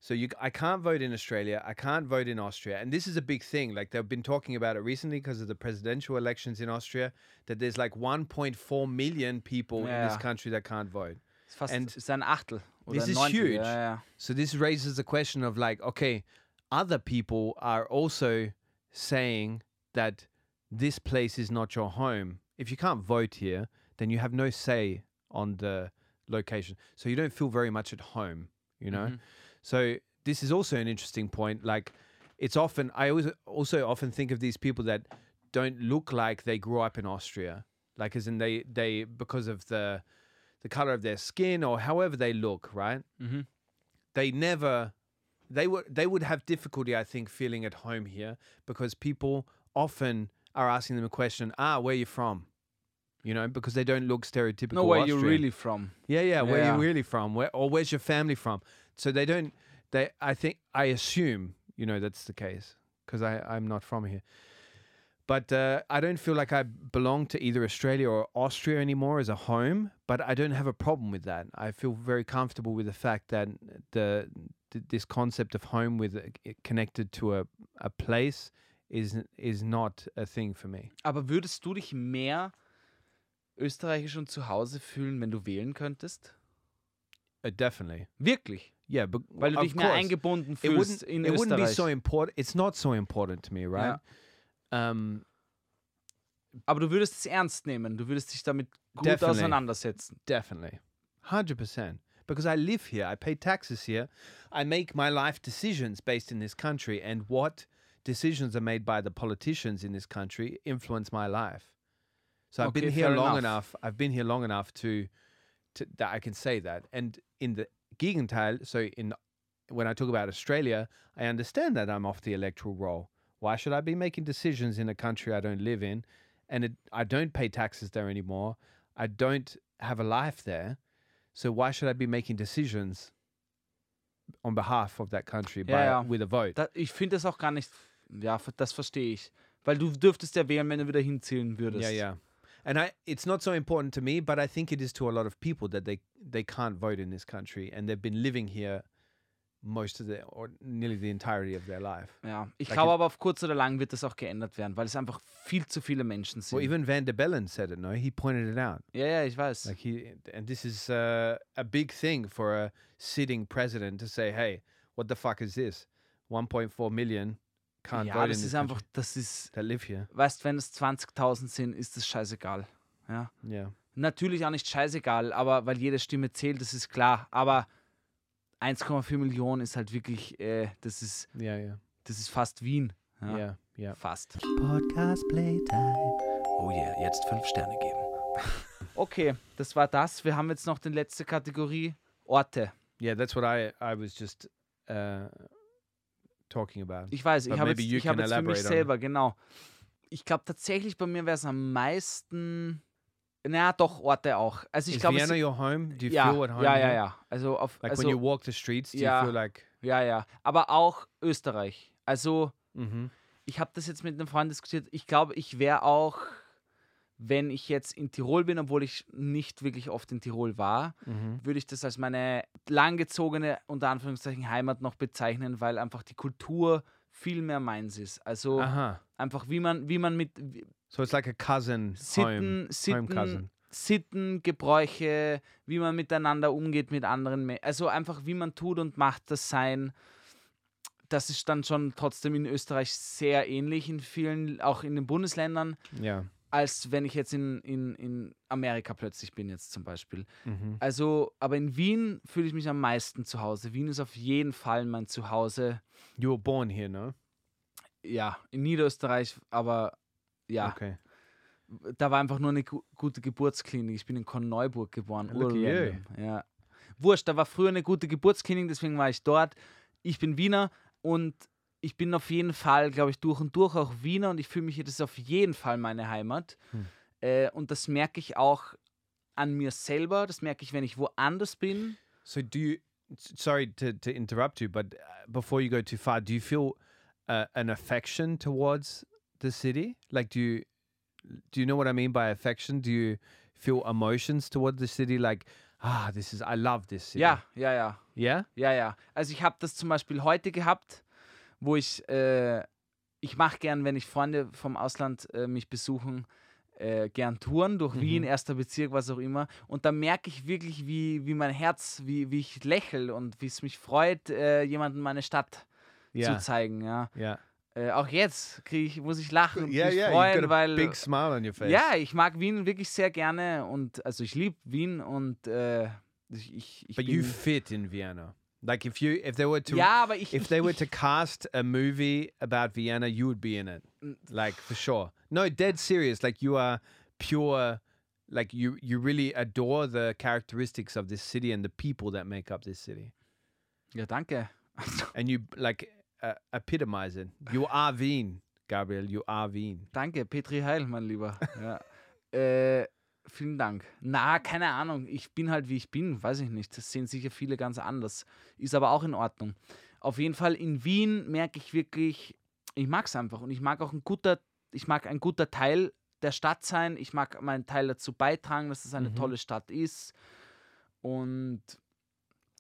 So you, I can't vote in Australia. I can't vote in Austria, and this is a big thing. Like they've been talking about it recently because of the presidential elections in Austria. That there's like 1.4 million people in this country that can't vote. Ist fast And ist ein Achtel. Oder this is huge. Ja, ja. So this raises the question of like, okay, other people are also saying that this place is not your home. If you can't vote here, then you have no say on the location. So you don't feel very much at home, you know? So this is also an interesting point. Like it's often I always also often think of these people that don't look like they grew up in Austria. Like as in they they because of the the color of their skin or however they look, right? Mhm. They never they would they would have difficulty, I think, feeling at home here because people often are asking them a question, ah, where you from? You know, because they don't look stereotypical. No, where you Austrian. really from? Yeah, yeah. Where Yeah. you really from? Where or where's your family from? So they don't. They. I think. I assume. You know that's the case because I I'm not from here. But uh, I don't feel like I belong to either Australia or Austria anymore as a home. But I don't have a problem with that. I feel very comfortable with the fact that the, th- this concept of home with uh, it connected to a a place is is not a thing for me. Aber würdest du dich mehr österreichisch und zu Hause fühlen, wenn du wählen könntest? Uh, definitely. Wirklich? Yeah, but Weil du dich mehr course. eingebunden it fühlst wouldn't in it wouldn't be Österreich. so important it's not so important to me right um Aber du würdest es ernst nehmen. Du würdest dich damit gut Definitely. auseinandersetzen. definitely 100% because i live here i pay taxes here i make my life decisions based in this country and what decisions are made by the politicians in this country influence my life. So i've Okay, been here long enough. enough i've been here long enough to, to that i can say that. And in the gegenteil so in when i talk about australia i understand that i'm off the electoral roll. Why should i be making decisions in a country i don't live in? And it, i don't pay taxes there anymore. I don't have a life there so why should i be making decisions on behalf of that country by, Ja, ja. with a vote Da, ich finde das auch gar nicht. Ja, das verstehe ich. Weil du dürftest ja wählen, wenn du wieder hinziehen würdest. Yeah, yeah. And I it's not so important to me, but I think it is to a lot of people that they they can't vote in this country and they've been living here most of their or nearly the entirety of their life. Ja, ich Like glaube aber auf kurz oder lang wird das auch geändert werden, weil es einfach viel zu viele Menschen sind. Well, even Van der Bellen said it. No, he pointed it out. ja, ja, ich weiß. Like he, and this is uh, a big thing for a sitting president to say, "Hey, what the fuck is this? 1.4 million can't ja, vote in das this ist einfach, das ist, that live here." weißt, wenn es 20.000 sind, ist das scheißegal. Ja. Yeah, Natürlich auch nicht scheißegal, aber weil jede Stimme zählt, das ist klar. Aber 1,4 Millionen ist halt wirklich, äh, das ist, yeah, yeah, das ist fast Wien. Ja. yeah, yeah. Fast. Podcast Playtime. Oh yeah, jetzt fünf Sterne geben. <laughs> okay, das war das. Wir haben jetzt noch die letzte Kategorie, Orte. Yeah, that's what I I was just uh, talking about. Ich weiß, ich But habe maybe jetzt, ich hab jetzt für mich selber, genau. Ich glaube tatsächlich, bei mir wäre es am meisten, naja, doch, Orte auch. Also ich glaube, Vienna your home? Do you ja, feel at home? ja, ja, ja. Also auf, Like also, when you walk the streets, do ja. you feel like? ja, ja. Aber auch Österreich. Also Mm-hmm. ich habe das jetzt mit einem Freund diskutiert. Ich glaube, ich wäre auch, wenn ich jetzt in Tirol bin, obwohl ich nicht wirklich oft in Tirol war, Mm-hmm. würde ich das als meine langgezogene, unter Anführungszeichen, Heimat noch bezeichnen, weil einfach die Kultur viel mehr meins ist. Also huh. einfach wie man, wie man mit So it's like a cousin Sitten, home, home Sitten, cousin. Sitten, Gebräuche, wie man miteinander umgeht mit anderen. Also einfach, wie man tut und macht das sein. Das ist dann schon trotzdem in Österreich sehr ähnlich in vielen, auch in den Bundesländern, Yeah. als wenn ich jetzt in, in, in Amerika plötzlich bin, jetzt zum Beispiel. Mm-hmm. Also, aber in Wien fühle ich mich am meisten zu Hause. Wien ist auf jeden Fall mein Zuhause. You were born here, no? Ja, in Niederösterreich, aber ja, Okay. da war einfach nur eine gu gute Geburtsklinik. Ich bin in Korneuburg geboren. Ja. Wurscht, da war früher eine gute Geburtsklinik, deswegen war ich dort. Ich bin Wiener und ich bin auf jeden Fall, glaube ich, durch und durch auch Wiener und ich fühle mich, das ist auf jeden Fall meine Heimat. Hm. Äh, und das merke ich auch an mir selber, das merke ich, wenn ich woanders bin. So do you? Sorry to, to interrupt you, but uh, before you go too far, do you feel uh, an affection towards the city? Like, do you do you know what I mean by affection? Do you feel emotions towards the city? Like, ah, this is I love this city. Ja, ja, ja. Yeah. Ja, ja. Also ich habe das zum Beispiel heute gehabt, wo ich, äh, ich mache gern, wenn ich Freunde vom Ausland äh, mich besuchen, äh, gern Touren durch Wien, erster Bezirk, was auch immer. Und da merke ich wirklich, wie, wie mein Herz, wie, wie ich lächle und wie es mich freut, äh, jemandem meine Stadt Yeah. zu zeigen. Ja. Yeah. Äh, auch jetzt krieg ich, muss ich lachen und Yeah, mich yeah. Freuen, weil big smile on your face. ja, ich mag Wien wirklich sehr gerne und also ich liebe Wien und äh, ich, ich, ich But you fit in Vienna. Like if you if they were to ja, aber ich, if they were to cast a movie about Vienna, you would be in it. Like for sure. No, dead serious. Like you are pure like you you really adore the characteristics of this city and the people that make up this city. ja, danke. <laughs> And you like epitomize it. You are Wien, Gabriel. You are Wien. Danke, Petri Heil, mein Lieber. Ja. <laughs> äh, vielen Dank. Na, keine Ahnung. Ich bin halt wie ich bin, weiß ich nicht. Das sehen sicher viele ganz anders. Ist aber auch in Ordnung. Auf jeden Fall in Wien merke ich wirklich, ich mag es einfach und ich mag auch ein guter, ich mag ein guter Teil der Stadt sein. Ich mag meinen Teil dazu beitragen, dass es eine Mhm. tolle Stadt ist. Und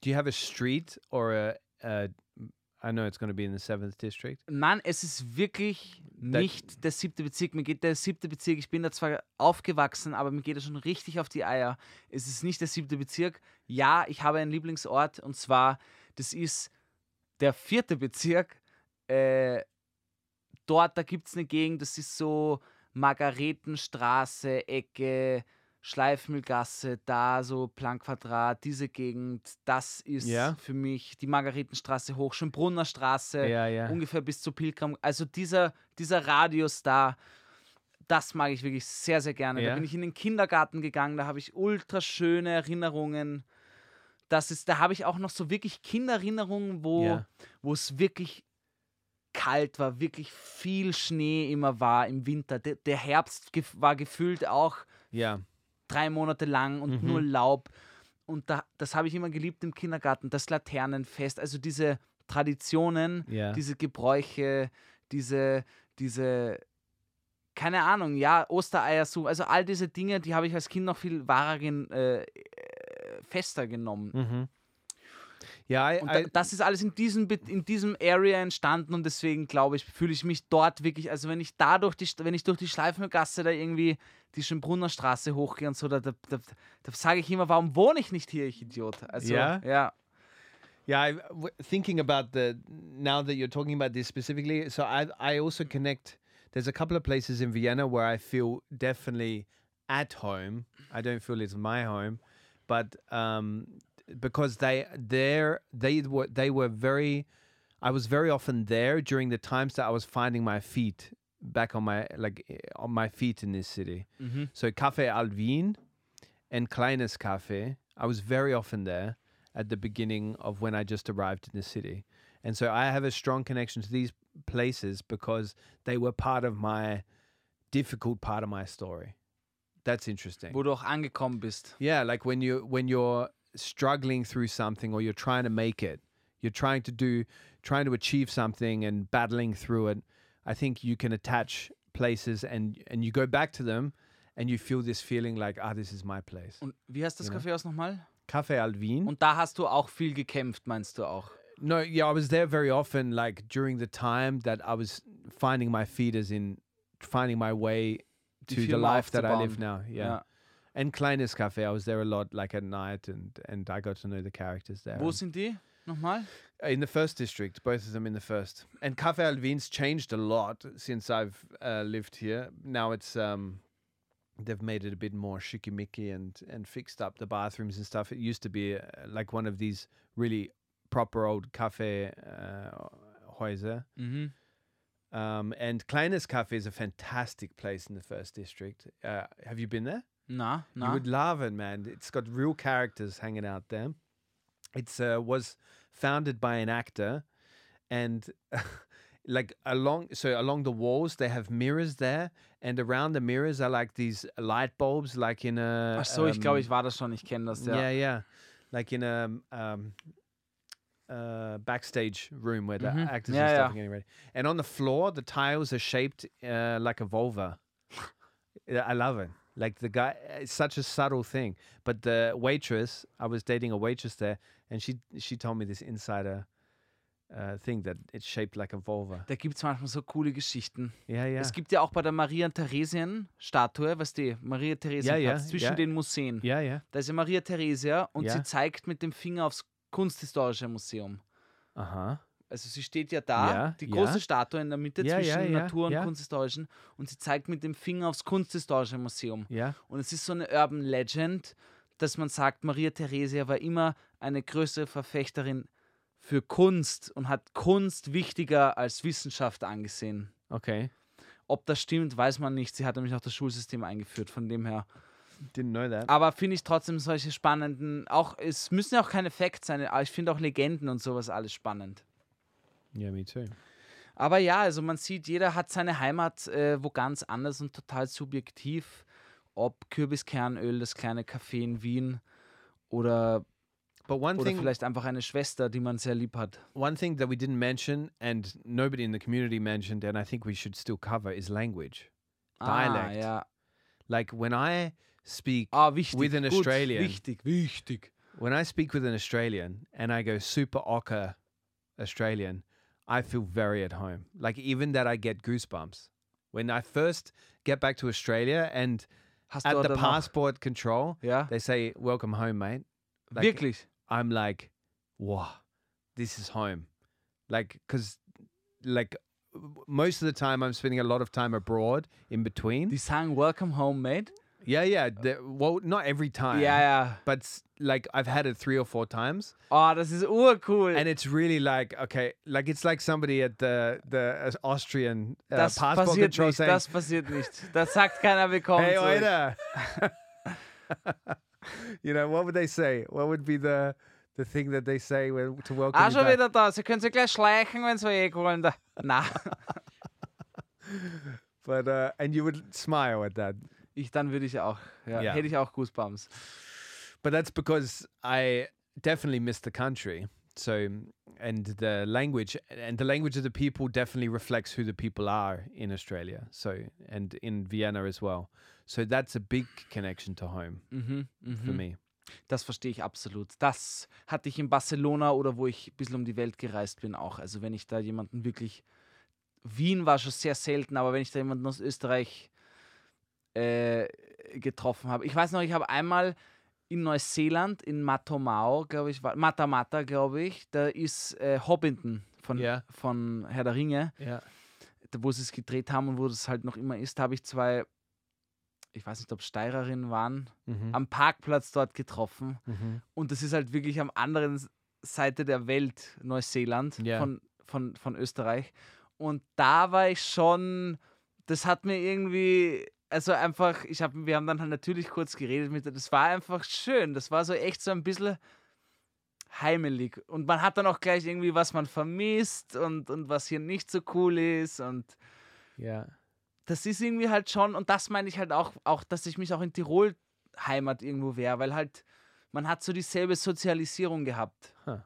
Do you have a street or a, a I know it's going to be in the seventh district. Nein, es ist wirklich nicht der siebte Bezirk. Mir geht der siebte Bezirk, ich bin da zwar aufgewachsen, aber mir geht er schon richtig auf die Eier. Es ist nicht der siebte Bezirk. Ja, ich habe einen Lieblingsort und zwar, das ist der vierte Bezirk. Äh, dort, da gibt es eine Gegend, das ist so Margaretenstraße, Ecke, Schleifmühlgasse, da so Plankquadrat, diese Gegend, das ist Ja. für mich die Margaretenstraße hoch, Schönbrunner Straße Ja, ja. ungefähr bis zu Pilgrim. Also dieser, dieser Radius da, das mag ich wirklich sehr, sehr gerne. Ja. Da bin ich in den Kindergarten gegangen, da habe ich ultra schöne Erinnerungen. Das ist, da habe ich auch noch so wirklich Kindererinnerungen, wo, Ja. es wirklich kalt war, wirklich viel Schnee immer war im Winter. Der, der Herbst war gefühlt auch Yeah. Drei Monate lang und Mhm. nur Laub. Und da, das habe ich immer geliebt im Kindergarten, das Laternenfest, also diese Traditionen, Ja. diese Gebräuche, diese, diese, keine Ahnung, ja, Ostereier, so, also all diese Dinge, die habe ich als Kind noch viel wahrer, gen- äh, äh, fester genommen. Mm-hmm. I, Und I da, das ist alles in diesem, in diesem Area entstanden und deswegen glaube ich, fühle ich mich dort wirklich, also wenn ich da durch die, wenn ich durch die Schleifengasse da irgendwie die Schönbrunner Straße hochgehe und so, da, da, da, da sage ich immer, warum wohne ich nicht hier, ich Idiot? Also, Ja? ja. Yeah, I, w- thinking about the now that you're talking about this specifically, so I I also connect. There's a couple of places in Vienna where I feel definitely at home. I don't feel it's my home, but um, because they they're they were they were very. I was very often there during the times that I was finding my feet back on my like eh, on my feet in this city. So Café Alvin and Kleines Cafe. I was very often there at the beginning of when I just arrived in the city. And so I have a strong connection to these places because they were part of my difficult part of my story. That's interesting. Wo du auch angekommen bist. Yeah, like when you when you're struggling through something or you're trying to make it, you're trying to do trying to achieve something and battling through it. I think you can attach places and and you go back to them and you feel this feeling like ah this is my place. Und wie heißt das Ja. Café aus nochmal? Café Alvin. Und da hast du auch viel gekämpft, meinst du auch? No, yeah, I was there very often, like during the time that I was finding my feet as in finding my way to the life that I live now. Yeah. And Kleines Cafe, I was there a lot, like at night, and and I got to know the characters there. Wo And- sind die? Nochmal? in the first district, both of them in the first. And Cafe Alvin's changed a lot since I've uh, lived here. Now it's um, they've made it a bit more schickimicki and and fixed up the bathrooms and stuff. It used to be uh, like one of these really proper old cafe uh, Häuser. Mhm. Um, and Kleines Cafe is a fantastic place in the first district. Uh, have you been there? Na, You would love it, man. It's got real characters hanging out there. It's uh, was founded by an actor, and <laughs> like along so along the walls they have mirrors there, and around the mirrors are like these light bulbs, like in a. Ach so, ich glaube, um, ich war das schon, ich kenne das, ja. yeah, yeah, like in a um, uh, backstage room where the Mhm. actors Yeah, and stuff yeah. are getting ready. And on the floor, the tiles are shaped uh, like a vulva. <laughs> I love it. Like the guy, it's such a subtle thing. But the waitress, I was dating a waitress there, and she she told me this insider uh, thing that it's shaped like a vulva. Da gibt es manchmal so coole Geschichten. Yeah, yeah, Es gibt ja auch bei der Maria Theresien Statue, weißt du, Maria Theresien Ja, ja, zwischen ja. den Museen. yeah, yeah. Da ist ja Maria Theresia und Ja. sie zeigt mit dem Finger aufs Kunsthistorische Museum. Huh. Also sie steht ja da, Ja, die ja. große Statue in der Mitte Ja, zwischen ja, ja, Natur- und ja. Kunsthistorischen und sie zeigt mit dem Finger aufs Kunsthistorische Museum. Und es ist so eine Urban Legend, dass man sagt, Maria Theresia war immer eine größere Verfechterin für Kunst und hat Kunst wichtiger als Wissenschaft angesehen. Okay. Ob das stimmt, weiß man nicht. Sie hat nämlich auch das Schulsystem eingeführt, von dem her. Didn't know that. Aber finde ich trotzdem solche spannenden, auch es müssen ja auch keine Facts sein, aber ich finde auch Legenden und sowas alles spannend. Yeah, me too. Aber ja, also man sieht, jeder hat seine Heimat äh, wo ganz anders und total subjektiv. Ob Kürbiskernöl, das kleine Café in Wien oder, But one oder thing vielleicht einfach eine Schwester, die man sehr lieb hat. one thing that we didn't mention and nobody in the community mentioned and I think we should still cover is language. Ah, Dialect. ja. Like when I speak Ah, wichtig. With an gut, Australian. Wichtig, wichtig. when I speak with an Australian and I go super ochre Australian, I feel very at home. Like even that I get goosebumps. When I first get back to Australia and Hast at the noch- passport control, yeah. they say, Welcome home, mate. Like, wirklich. I'm like, wow, this is home. Like, because, like, most of the time I'm spending a lot of time abroad in between. Die sagen Welcome Home, mate. Yeah, yeah. the- well, not every time. Ja, ja. But s- like, I've had it three or four times. Oh, das ist urcool. And it's really like, okay, like, it's like somebody at the, the uh, Austrian uh, das passport passiert control nicht, saying, das passiert nicht. Das sagt keiner willkommen hey, zurück. waiter. <laughs> <laughs> you know, what would they say? What would be the the thing that they say when, to welcome Ah, you schon back? wieder da. Sie können sich gleich schleichen, wenn Sie eh wollen. Da. Na, <laughs> But uh, and you would smile at that. Ich, dann würde ich auch. Ja, Ja. Hätte ich auch Goosebumps. But that's because I definitely miss the country. So and the language and the language of the people definitely reflects who the people are in Australia. So and in Vienna as well. So that's a big connection to home Mhm, for mhm. me. Das verstehe ich absolut. Das hatte ich in Barcelona oder wo ich ein bisschen um die Welt gereist bin auch. Also wenn ich da jemanden wirklich, Wien war schon sehr selten, aber wenn ich da jemanden aus Österreich äh, getroffen habe. Ich weiß noch, ich habe einmal in Neuseeland, in Matomao, glaube ich, war, Matamata, glaube ich, da ist äh, Hobbiton von, Ja. von Herr der Ringe Yeah. wo sie es gedreht haben und wo das halt noch immer ist, habe ich zwei, ich weiß nicht, ob Steirerinnen waren, Mhm. am Parkplatz dort getroffen. Mhm. Und das ist halt wirklich am anderen Seite der Welt, Neuseeland, Ja. von, von, von Österreich. Und da war ich schon, das hat mir irgendwie, also einfach, ich hab, wir haben dann halt natürlich kurz geredet mit der, das war einfach schön. Das war so echt so ein bisschen heimelig. Und man hat dann auch gleich irgendwie, was man vermisst und, und was hier nicht so cool ist. Und Yeah. das ist irgendwie halt schon, und das meine ich halt auch, auch, dass ich mich auch in Tirol Heimat irgendwo wäre, weil halt man hat so dieselbe Sozialisierung gehabt. Huh.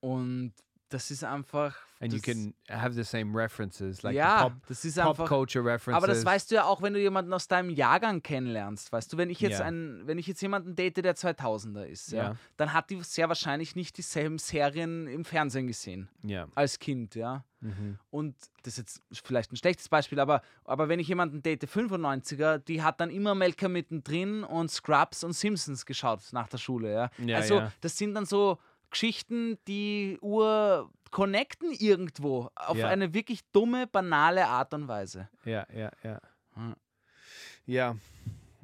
Und das ist einfach. And you das, can have the same references, like ja, pop, das ist pop einfach. culture references. Aber das weißt du ja auch, wenn du jemanden aus deinem Jahrgang kennenlernst. Weißt du, wenn ich jetzt Ja. einen, wenn ich jetzt jemanden date, der 2000er ist, ja, Ja. dann hat die sehr wahrscheinlich nicht dieselben Serien im Fernsehen gesehen Yeah. als Kind, ja. Mhm. Und das ist jetzt vielleicht ein schlechtes Beispiel, aber, aber wenn ich jemanden date, 95er, die hat dann immer Melker mittendrin und Scrubs und Simpsons geschaut nach der Schule. Ja? Ja, also ja. das sind dann so Geschichten, die ur connecten irgendwo auf Ja. eine wirklich dumme, banale Art und Weise. Yeah, yeah, yeah. Hmm. Yeah.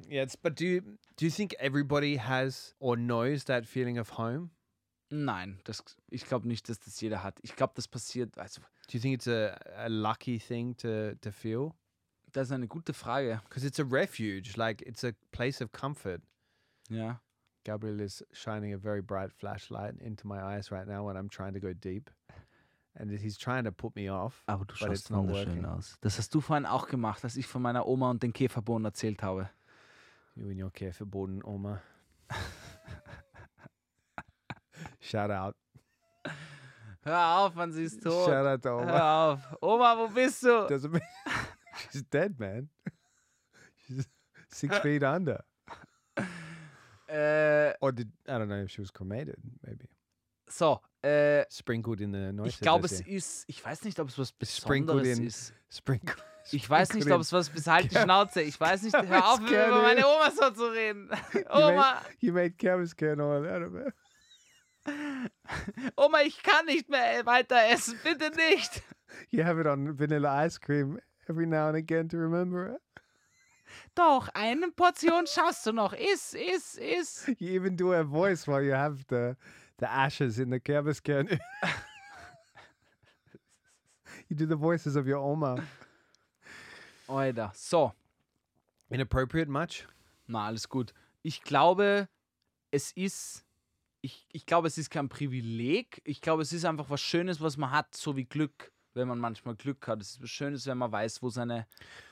Yeah, it's, but do you, do you think everybody has or knows that feeling of home? Nein, das, ich glaube nicht, dass das jeder hat. Ich glaube, das passiert, also Do you think it's a, a lucky thing to, to feel? das ist eine gute Frage. Because it's a refuge, like it's a place of comfort. Ja. Gabriel is shining a very bright flashlight into my eyes right now when I'm trying to go deep. And he's trying to put me off. Aber du schaust not wunderschön working. aus. Das hast du vorhin auch gemacht, als ich von meiner Oma und den Käferbohnen erzählt habe. You and your Borden Oma. Shout out. Hör auf, man, sie ist tot. Shout out to Oma. Hör auf. Oma, wo bist du? Doesn't mean <laughs> she's dead, man. She's six <laughs> feet under. Äh, Or did I don't know if she was cremated, maybe. so, äh, Sprinkled in the noise. ich glaube, es ist, ich weiß nicht, ob es was Sprinkled Besonderes in- ist. Sprinkled. Ich weiß nicht, ob es was bis halt die. Schnauze. Ich weiß nicht, <laughs> hör auf, über meine Oma so zu reden. <laughs> <laughs> Oma, You made cabbage can oil out of it. Oma, ich kann nicht mehr weiter essen, bitte nicht. You have it on vanilla ice cream every now and again to remember it. Doch, eine Portion schaffst du noch. Iss, iss, iss. You <laughs> even do a voice while you have the the ashes in the can. <laughs> you do the voices of your Oma. Alter, so. Inappropriate much? Na, alles gut. Ich glaube, es ist. Ich, ich glaube, es ist kein Privileg. Ich glaube, es ist einfach was Schönes, was man hat, so wie Glück, wenn man manchmal Glück hat. Es ist was Schönes, wenn man weiß, wo seine,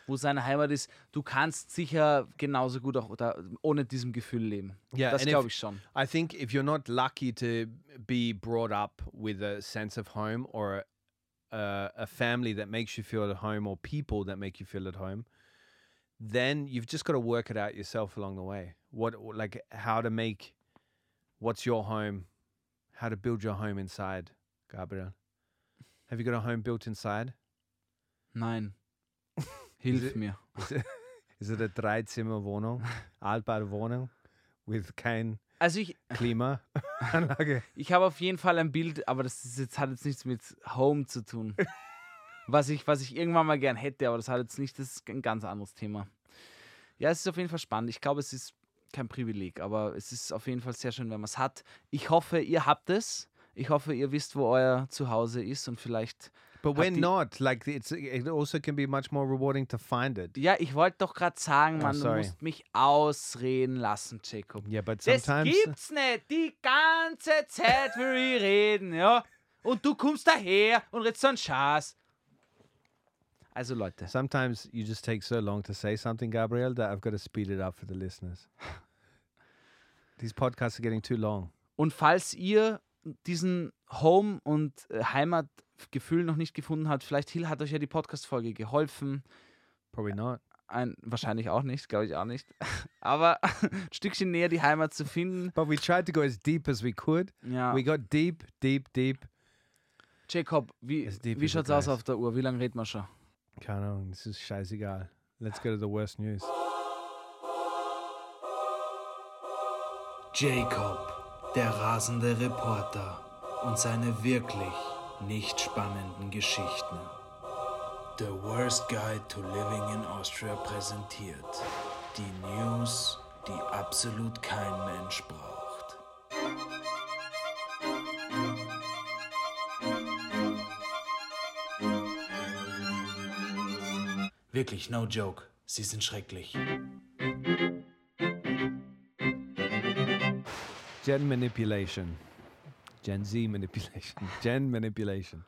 wo seine Heimat ist. Du kannst sicher genauso gut auch oder ohne diesem Gefühl leben. Yeah, das glaube ich schon. I think if you're not lucky to be brought up with a sense of home or a, a family that makes you feel at home or people that make you feel at home, then you've just got to work it out yourself along the way. What, like, how to make what's your home, how to build your home inside, Gabriel. Have you got a home built inside? Nein. <laughs> Hilf it- mir. Is it a Dreizimmerwohnung, <laughs> Altbauwohnung with kein Also ich, Klimaanlage? <laughs> ich habe auf jeden Fall ein Bild, aber das ist jetzt, hat jetzt nichts mit Home zu tun. was, ich, was ich irgendwann mal gern hätte, aber das hat jetzt nicht, das ist ein ganz anderes Thema. Ja, es ist auf jeden Fall spannend. Ich glaube, es ist kein Privileg, aber es ist auf jeden Fall sehr schön, wenn man es hat. Ich hoffe, ihr habt es. Ich hoffe, ihr wisst, wo euer Zuhause ist und vielleicht. But die- not. Like it's it also can be much more rewarding to find it. Ja, ich wollte doch gerade sagen, Oh, Mann, du musst mich ausreden lassen, Jacob. Yeah, but Das sometimes gibt's nicht. Die ganze Zeit will ich reden, ja. Und du kommst daher und redest so einen Schatz. Also Leute, sometimes you just take so long to say something, Gabriel, that I've got to speed it up for the listeners. <laughs> These podcasts are getting too long. und falls ihr diesen Home- und äh, Heimatgefühl noch nicht gefunden habt, vielleicht Hill hat euch ja die Podcast-Folge geholfen. Probably not. ein, wahrscheinlich auch nicht, glaube ich auch nicht, <laughs> aber <laughs> ein Stückchen näher die Heimat zu finden. But we tried to go as deep as we could. Ja. We got deep, deep, deep. Jacob, wie, deep wie schaut's aus auf der Uhr? Wie lange reden wir schon? Keine Ahnung, this is scheißegal. Let's go to the worst news. Jacob, der rasende Reporter und seine wirklich nicht spannenden Geschichten. The Worst Guide to Living in Austria präsentiert die News, die absolut kein Mensch braucht. Wirklich, no joke. Sie sind schrecklich. Gen Manipulation. Gen Z Manipulation. <laughs> Gen Manipulation.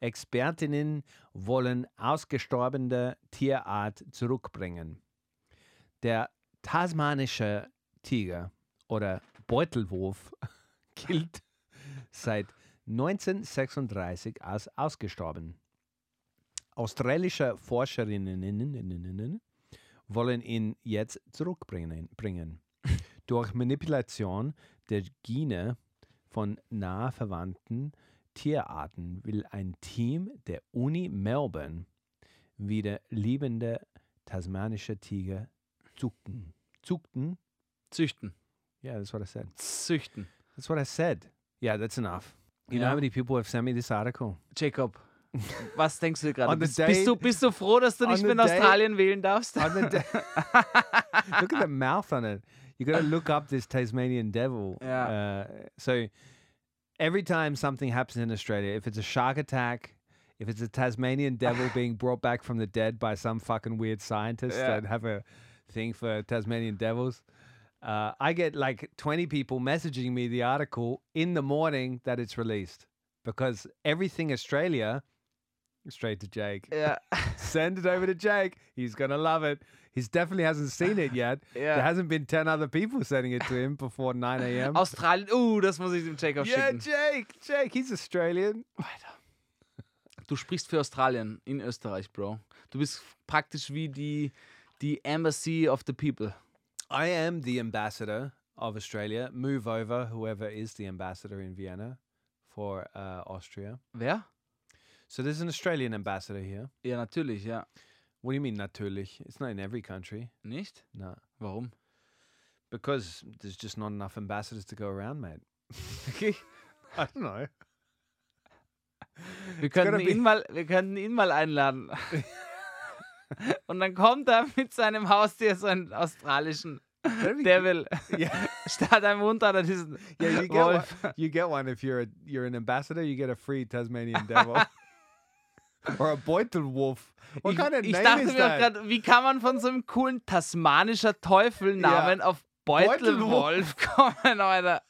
Expertinnen wollen ausgestorbene Tierart zurückbringen. Der tasmanische Tiger oder Beutelwurf <laughs> gilt seit 1936 als ausgestorben. Australische Forscherinnen wollen ihn jetzt zurückbringen. Bringen. Durch Manipulation der Gene von nah verwandten Tierarten will ein Team der Uni Melbourne wieder lebende tasmanische Tiger züchten. Züchten? Züchten. Yeah, that's what I said. Züchten. That's what I said. Yeah, that's enough. You know Ja. how many people have sent me this article? Jacob, was denkst du gerade? Bist, bist, du, bist du froh, dass du nicht mehr in Australien wählen darfst? On the da- <laughs> look at the mouth on it. You got to look up this Tasmanian devil. <laughs> Yeah. Uh, so every time something happens in Australia, if it's a shark attack, if it's a Tasmanian devil <laughs> being brought back from the dead by some fucking weird scientist Yeah. that have a thing for Tasmanian devils, uh, I get like 20 people messaging me the article in the morning that it's released because everything Australia, straight to Jake. ja. <laughs> Send it over to Jake. He's gonna love it. He definitely hasn't seen it yet. <laughs> Yeah. There hasn't been ten other people sending it to him before 9 a.m. Australien, uh, das muss ich dem Jacob yeah, schicken. Jake. Jake, he's Australian. Du sprichst für Australien in Österreich, Bro. Du bist praktisch wie die, die Embassy of the People. I am the ambassador of Australia. Move over, whoever is the ambassador in Vienna for uh, Austria. Wer? So there's an Australian ambassador here. Ja, natürlich, ja. What do you mean, natürlich? It's not in every country. Nicht? No. Warum? Because there's just not enough ambassadors to go around, mate. Okay. I don't know. <laughs> Wir könnten, ihn mal, wir könnten ihn mal einladen. <laughs> Und dann kommt er mit seinem Haustier, so einen australischen Devil. <laughs> Yeah. Statt einem Hund hat er diesen Yeah, you get one, Wolf. you get one if you're a, you're an ambassador. You get a free Tasmanian devil <laughs> or a Beutelwolf. What ich, kind of ich name dachte mir gerade, wie kann man von so einem coolen tasmanischer Teufelnamen auf Beutelwolf <laughs> kommen, Alter?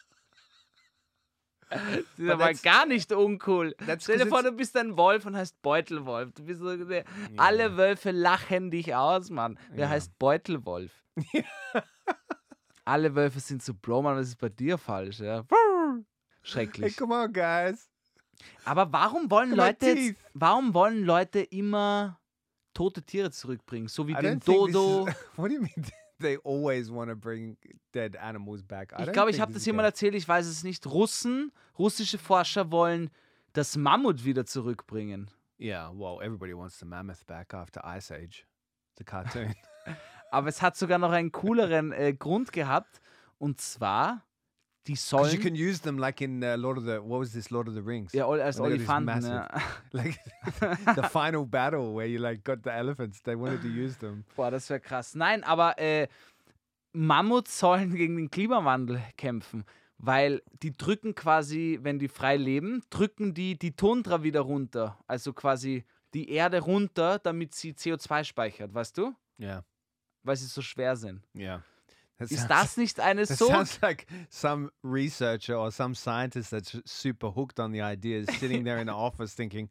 Das ist aber gar nicht uncool. Stell dir vor, du bist ein Wolf und heißt Beutelwolf. Du bist so, der- Alle Wölfe lachen dich aus, Mann. Wer Ja. heißt Beutelwolf? <laughs> Alle Wölfe sind so, Bro, Mann, was ist bei dir falsch? Ja? Hey, Schrecklich. come on, guys. Aber warum wollen Leute jetzt, warum wollen Leute immer tote Tiere zurückbringen? So wie I den Dodo. is- <laughs> what do you mean? <laughs> They always want to bring dead animals back. I Ich glaube, ich habe das jemand erzählt, ich weiß es nicht. Russen, russische Forscher wollen das Mammut wieder zurückbringen. Yeah, well, everybody wants the mammoth back after Ice Age, the cartoon. <laughs> Aber es hat sogar noch einen cooleren äh, Grund gehabt. Und zwar, die Because you sollen. can use them like in uh, Lord of the what was this Lord of the Rings? Ja, als these Olifanten. Ja. <laughs> like <laughs> the final battle where you like got the elephants. They wanted to use them. Boah, das wäre krass. Nein, aber äh, Mammuts sollen gegen den Klimawandel kämpfen, weil die drücken quasi, wenn die frei leben, drücken die die Tundra wieder runter. Also quasi die Erde runter, damit sie CO2 speichert, weißt du? Yeah, Weil sie so schwer sind. yeah. That Ist das nicht eine That so sounds like some researcher or some scientist that's super hooked on the idea is sitting there in the office thinking,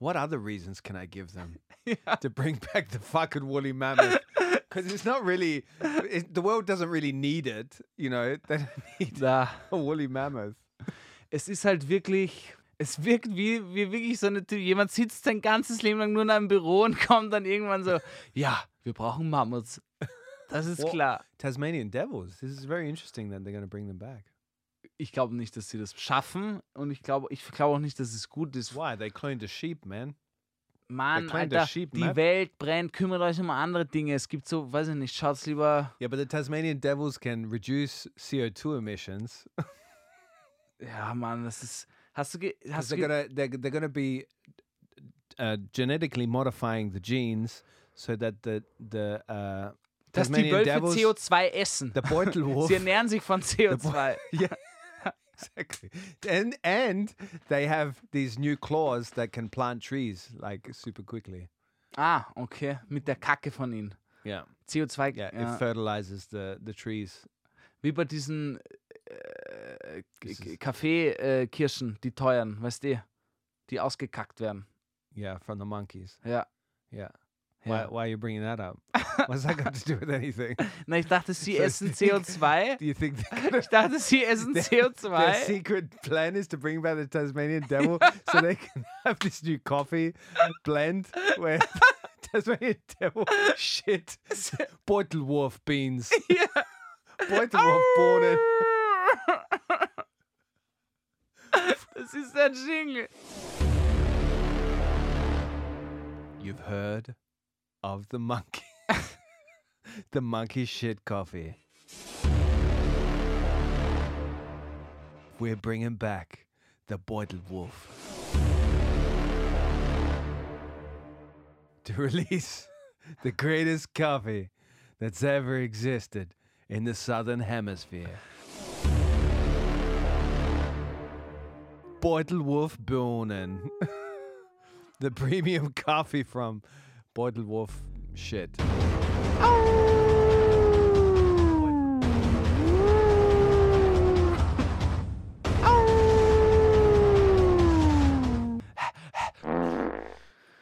what other reasons can I give them <laughs> to bring back the fucking woolly mammoth? Because it's not really, it, the world doesn't really need it, you know, they don't <laughs> need da? a woolly mammoth. Es ist halt wirklich, Es wirkt wie, wie wirklich so eine Typ. Jemand sitzt sein ganzes Leben lang nur in einem Büro und <laughs> kommt dann irgendwann so, ja, wir brauchen Mammuts. Das ist Well- klar. Tasmanian Devils. This is very interesting that they're going to bring them back. Ich glaube nicht, dass sie das schaffen und ich glaube ich glaube auch nicht, dass es gut ist. Why? They cloned a sheep, man. Mann, Alter, sheep, die man. Welt brennt, kümmert euch um andere Dinge. Es gibt so, weiß ich nicht, schaut's lieber. Yeah, but the Tasmanian Devils can reduce CO2 emissions. <laughs> Ja, Mann, das ist. Hast du, ge, hast they're du gonna they're, they're gonna be uh, genetically modifying the genes so that the the uh, dass die Wölfe Devils CO2 essen? the Beutelwolf <laughs> Sie ernähren sich von <laughs> CO2. yeah <laughs> exactly and and they have these new claws that can plant trees like super quickly. Ah, okay. Mit der Kacke von ihnen. Yeah, CO2. yeah, ja. it fertilizes the the trees. Wie bei diesen äh, Kaffeekirschen, die teuren, weißt du, die ausgekackt werden. Yeah, from the monkeys. Ja. Yeah. ja. Why, why are you bringing that up? <laughs> What's that got to do with anything? Na, ich dachte, sie So essen ich CO2. Do you think Ich dachte, sie essen Their CO2. secret plan is to bring back the Tasmanian devil so they can <laughs> have this new coffee blend where <laughs> Tasmanian devil shit Beutelwurf beans. Ja. Beutelwurf Bohnen. Das ist der Jingle. You've heard of the monkey. <laughs> the monkey shit coffee. We're bringing back the Beutelwurf. To <laughs> release the greatest coffee that's ever existed in the southern hemisphere. Beutelwurf Bohnen. <laughs> the premium coffee from Beutelwurf shit.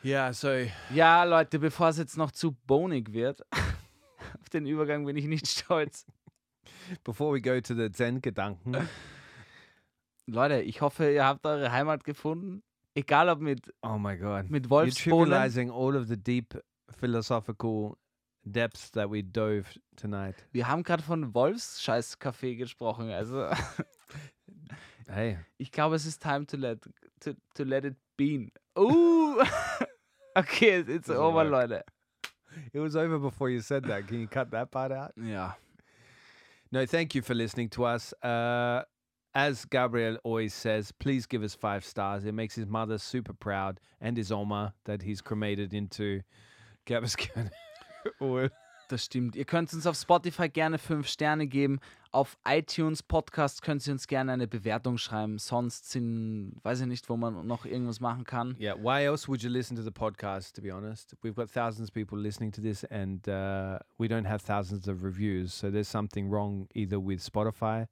Ja, so Ja, Leute, bevor es jetzt noch zu bonig wird, <laughs> auf den Übergang bin ich nicht stolz. before we go to the Zen-Gedanken, Leute, ich hoffe, ihr habt eure Heimat gefunden. Egal ob mit, oh my god, mit you're Wolfsbohnen. trivializing all of the deep philosophical depths that we dove tonight. Wir haben gerade von Wolfsscheiß-Kaffee gesprochen. Also, <laughs> Hey, ich glaube, es ist time to let, to, to let it be. Uh! <laughs> okay, it's Doesn't over, work. Leute. it was over before you said that. Can you cut that part out? Ja. No, thank you for listening to us. Uh, as Gabriel always says, please give us five stars. It makes his mother super proud and his Oma that he's cremated into <laughs> Gabascan <laughs> oil. Das stimmt. Ihr könnt uns auf Spotify gerne fünf Sterne geben. Auf iTunes Podcast könnt ihr uns gerne eine Bewertung schreiben. Sonst sind, weiß ich nicht, wo man noch irgendwas machen kann. Yeah, why else would you listen to the podcast, to be honest? We've got thousands of people listening to this and uh, we don't have thousands of reviews. So there's something wrong either with Spotify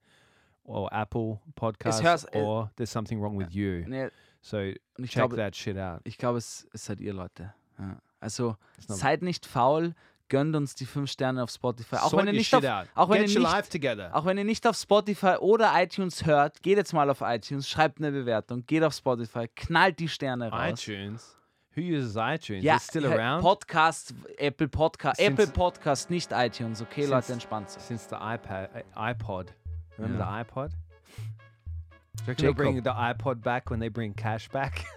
or Apple Podcasts hört's- es- or there's something wrong with you. Nee, So check glaube, that shit out. ich glaube es, es seid ihr Leute. Ja. Also seid nicht faul, gönnt uns die fünf Sterne auf Spotify. Auch Sort wenn ihr nicht auf, auch wenn ihr nicht-. Auch wenn ihr nicht auf Spotify oder iTunes hört, geht jetzt mal auf iTunes, schreibt eine Bewertung, geht auf Spotify, knallt die Sterne raus. iTunes. Who uses iTunes? Ja, It's still around Podcast, Apple Podcast, Since- Apple Podcast, nicht iTunes. Okay, Since- Leute, entspannt since the iPad, iPod. Remember Yeah. the iPod? Do you reckon they'll bring Jacob. the iPod back when they bring cash back? <laughs>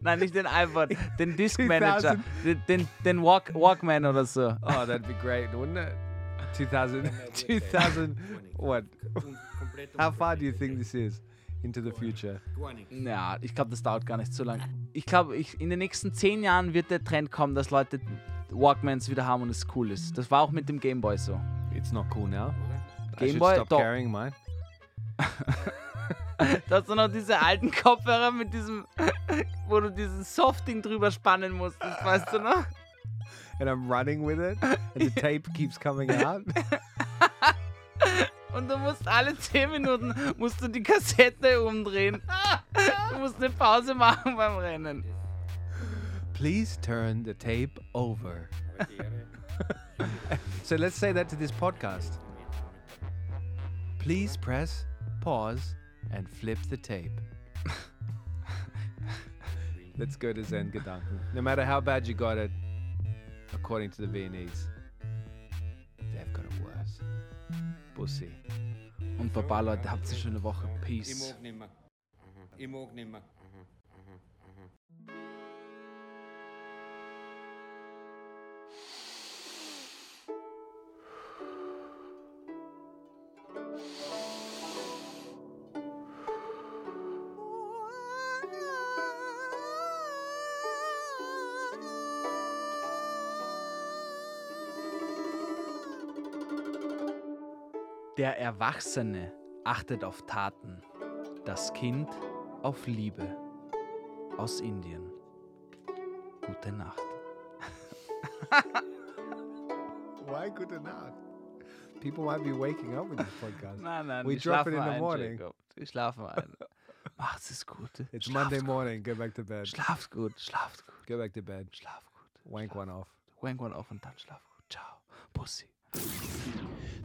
Nein, nicht den iPod, den <laughs> Disk Manager, 2000. den, den, den Walk, Walkman oder so. oh, that'd be great, wouldn't it? 2000, 2000, <laughs> what? How far do you think this is into the future? Ja, ich glaube, das dauert gar nicht so lange. Ich glaube, ich, in den nächsten zehn Jahren wird der Trend kommen, dass Leute Walkmans wieder haben und es cool ist. Das war auch mit dem Gameboy so. It's not cool now. I Game should Boy, stop doch. carrying mine. <laughs> Da hast du noch diese alten Kopfhörer mit diesem, <laughs> wo du diesen Softing drüber spannen musst, das weißt du noch? <laughs> And I'm running with it, and the tape keeps coming out. Und du musst alle 10 Minuten musst du die Kassette umdrehen. Du musst eine Pause machen beim Rennen. Please turn the tape over. <laughs> so let's say that to this podcast. Please press pause and flip the tape. <laughs> Let's go to Zen Gedanken. No matter how bad you got it, according to the Viennese, they've got it worse. Pussy. Und Baba, Leute, habt eine schöne Woche. Peace. mag nimmer. Mhm. Ich mag nimmer. Der Erwachsene achtet auf Taten, das Kind auf Liebe. Aus Indien. Gute Nacht. <laughs> Why good enough? People might be waking up with this podcast. Nein, nein, We drop it in the morning. Jacob. Die schlafen ein. Macht's es gut. It's Schlaft Monday morning. Go back to bed. Schlaft gut, schlaft gut, Go back to bed. schlaf gut. Wank one off. Wank one auf und dann schlaf gut. Ciao. Pussy.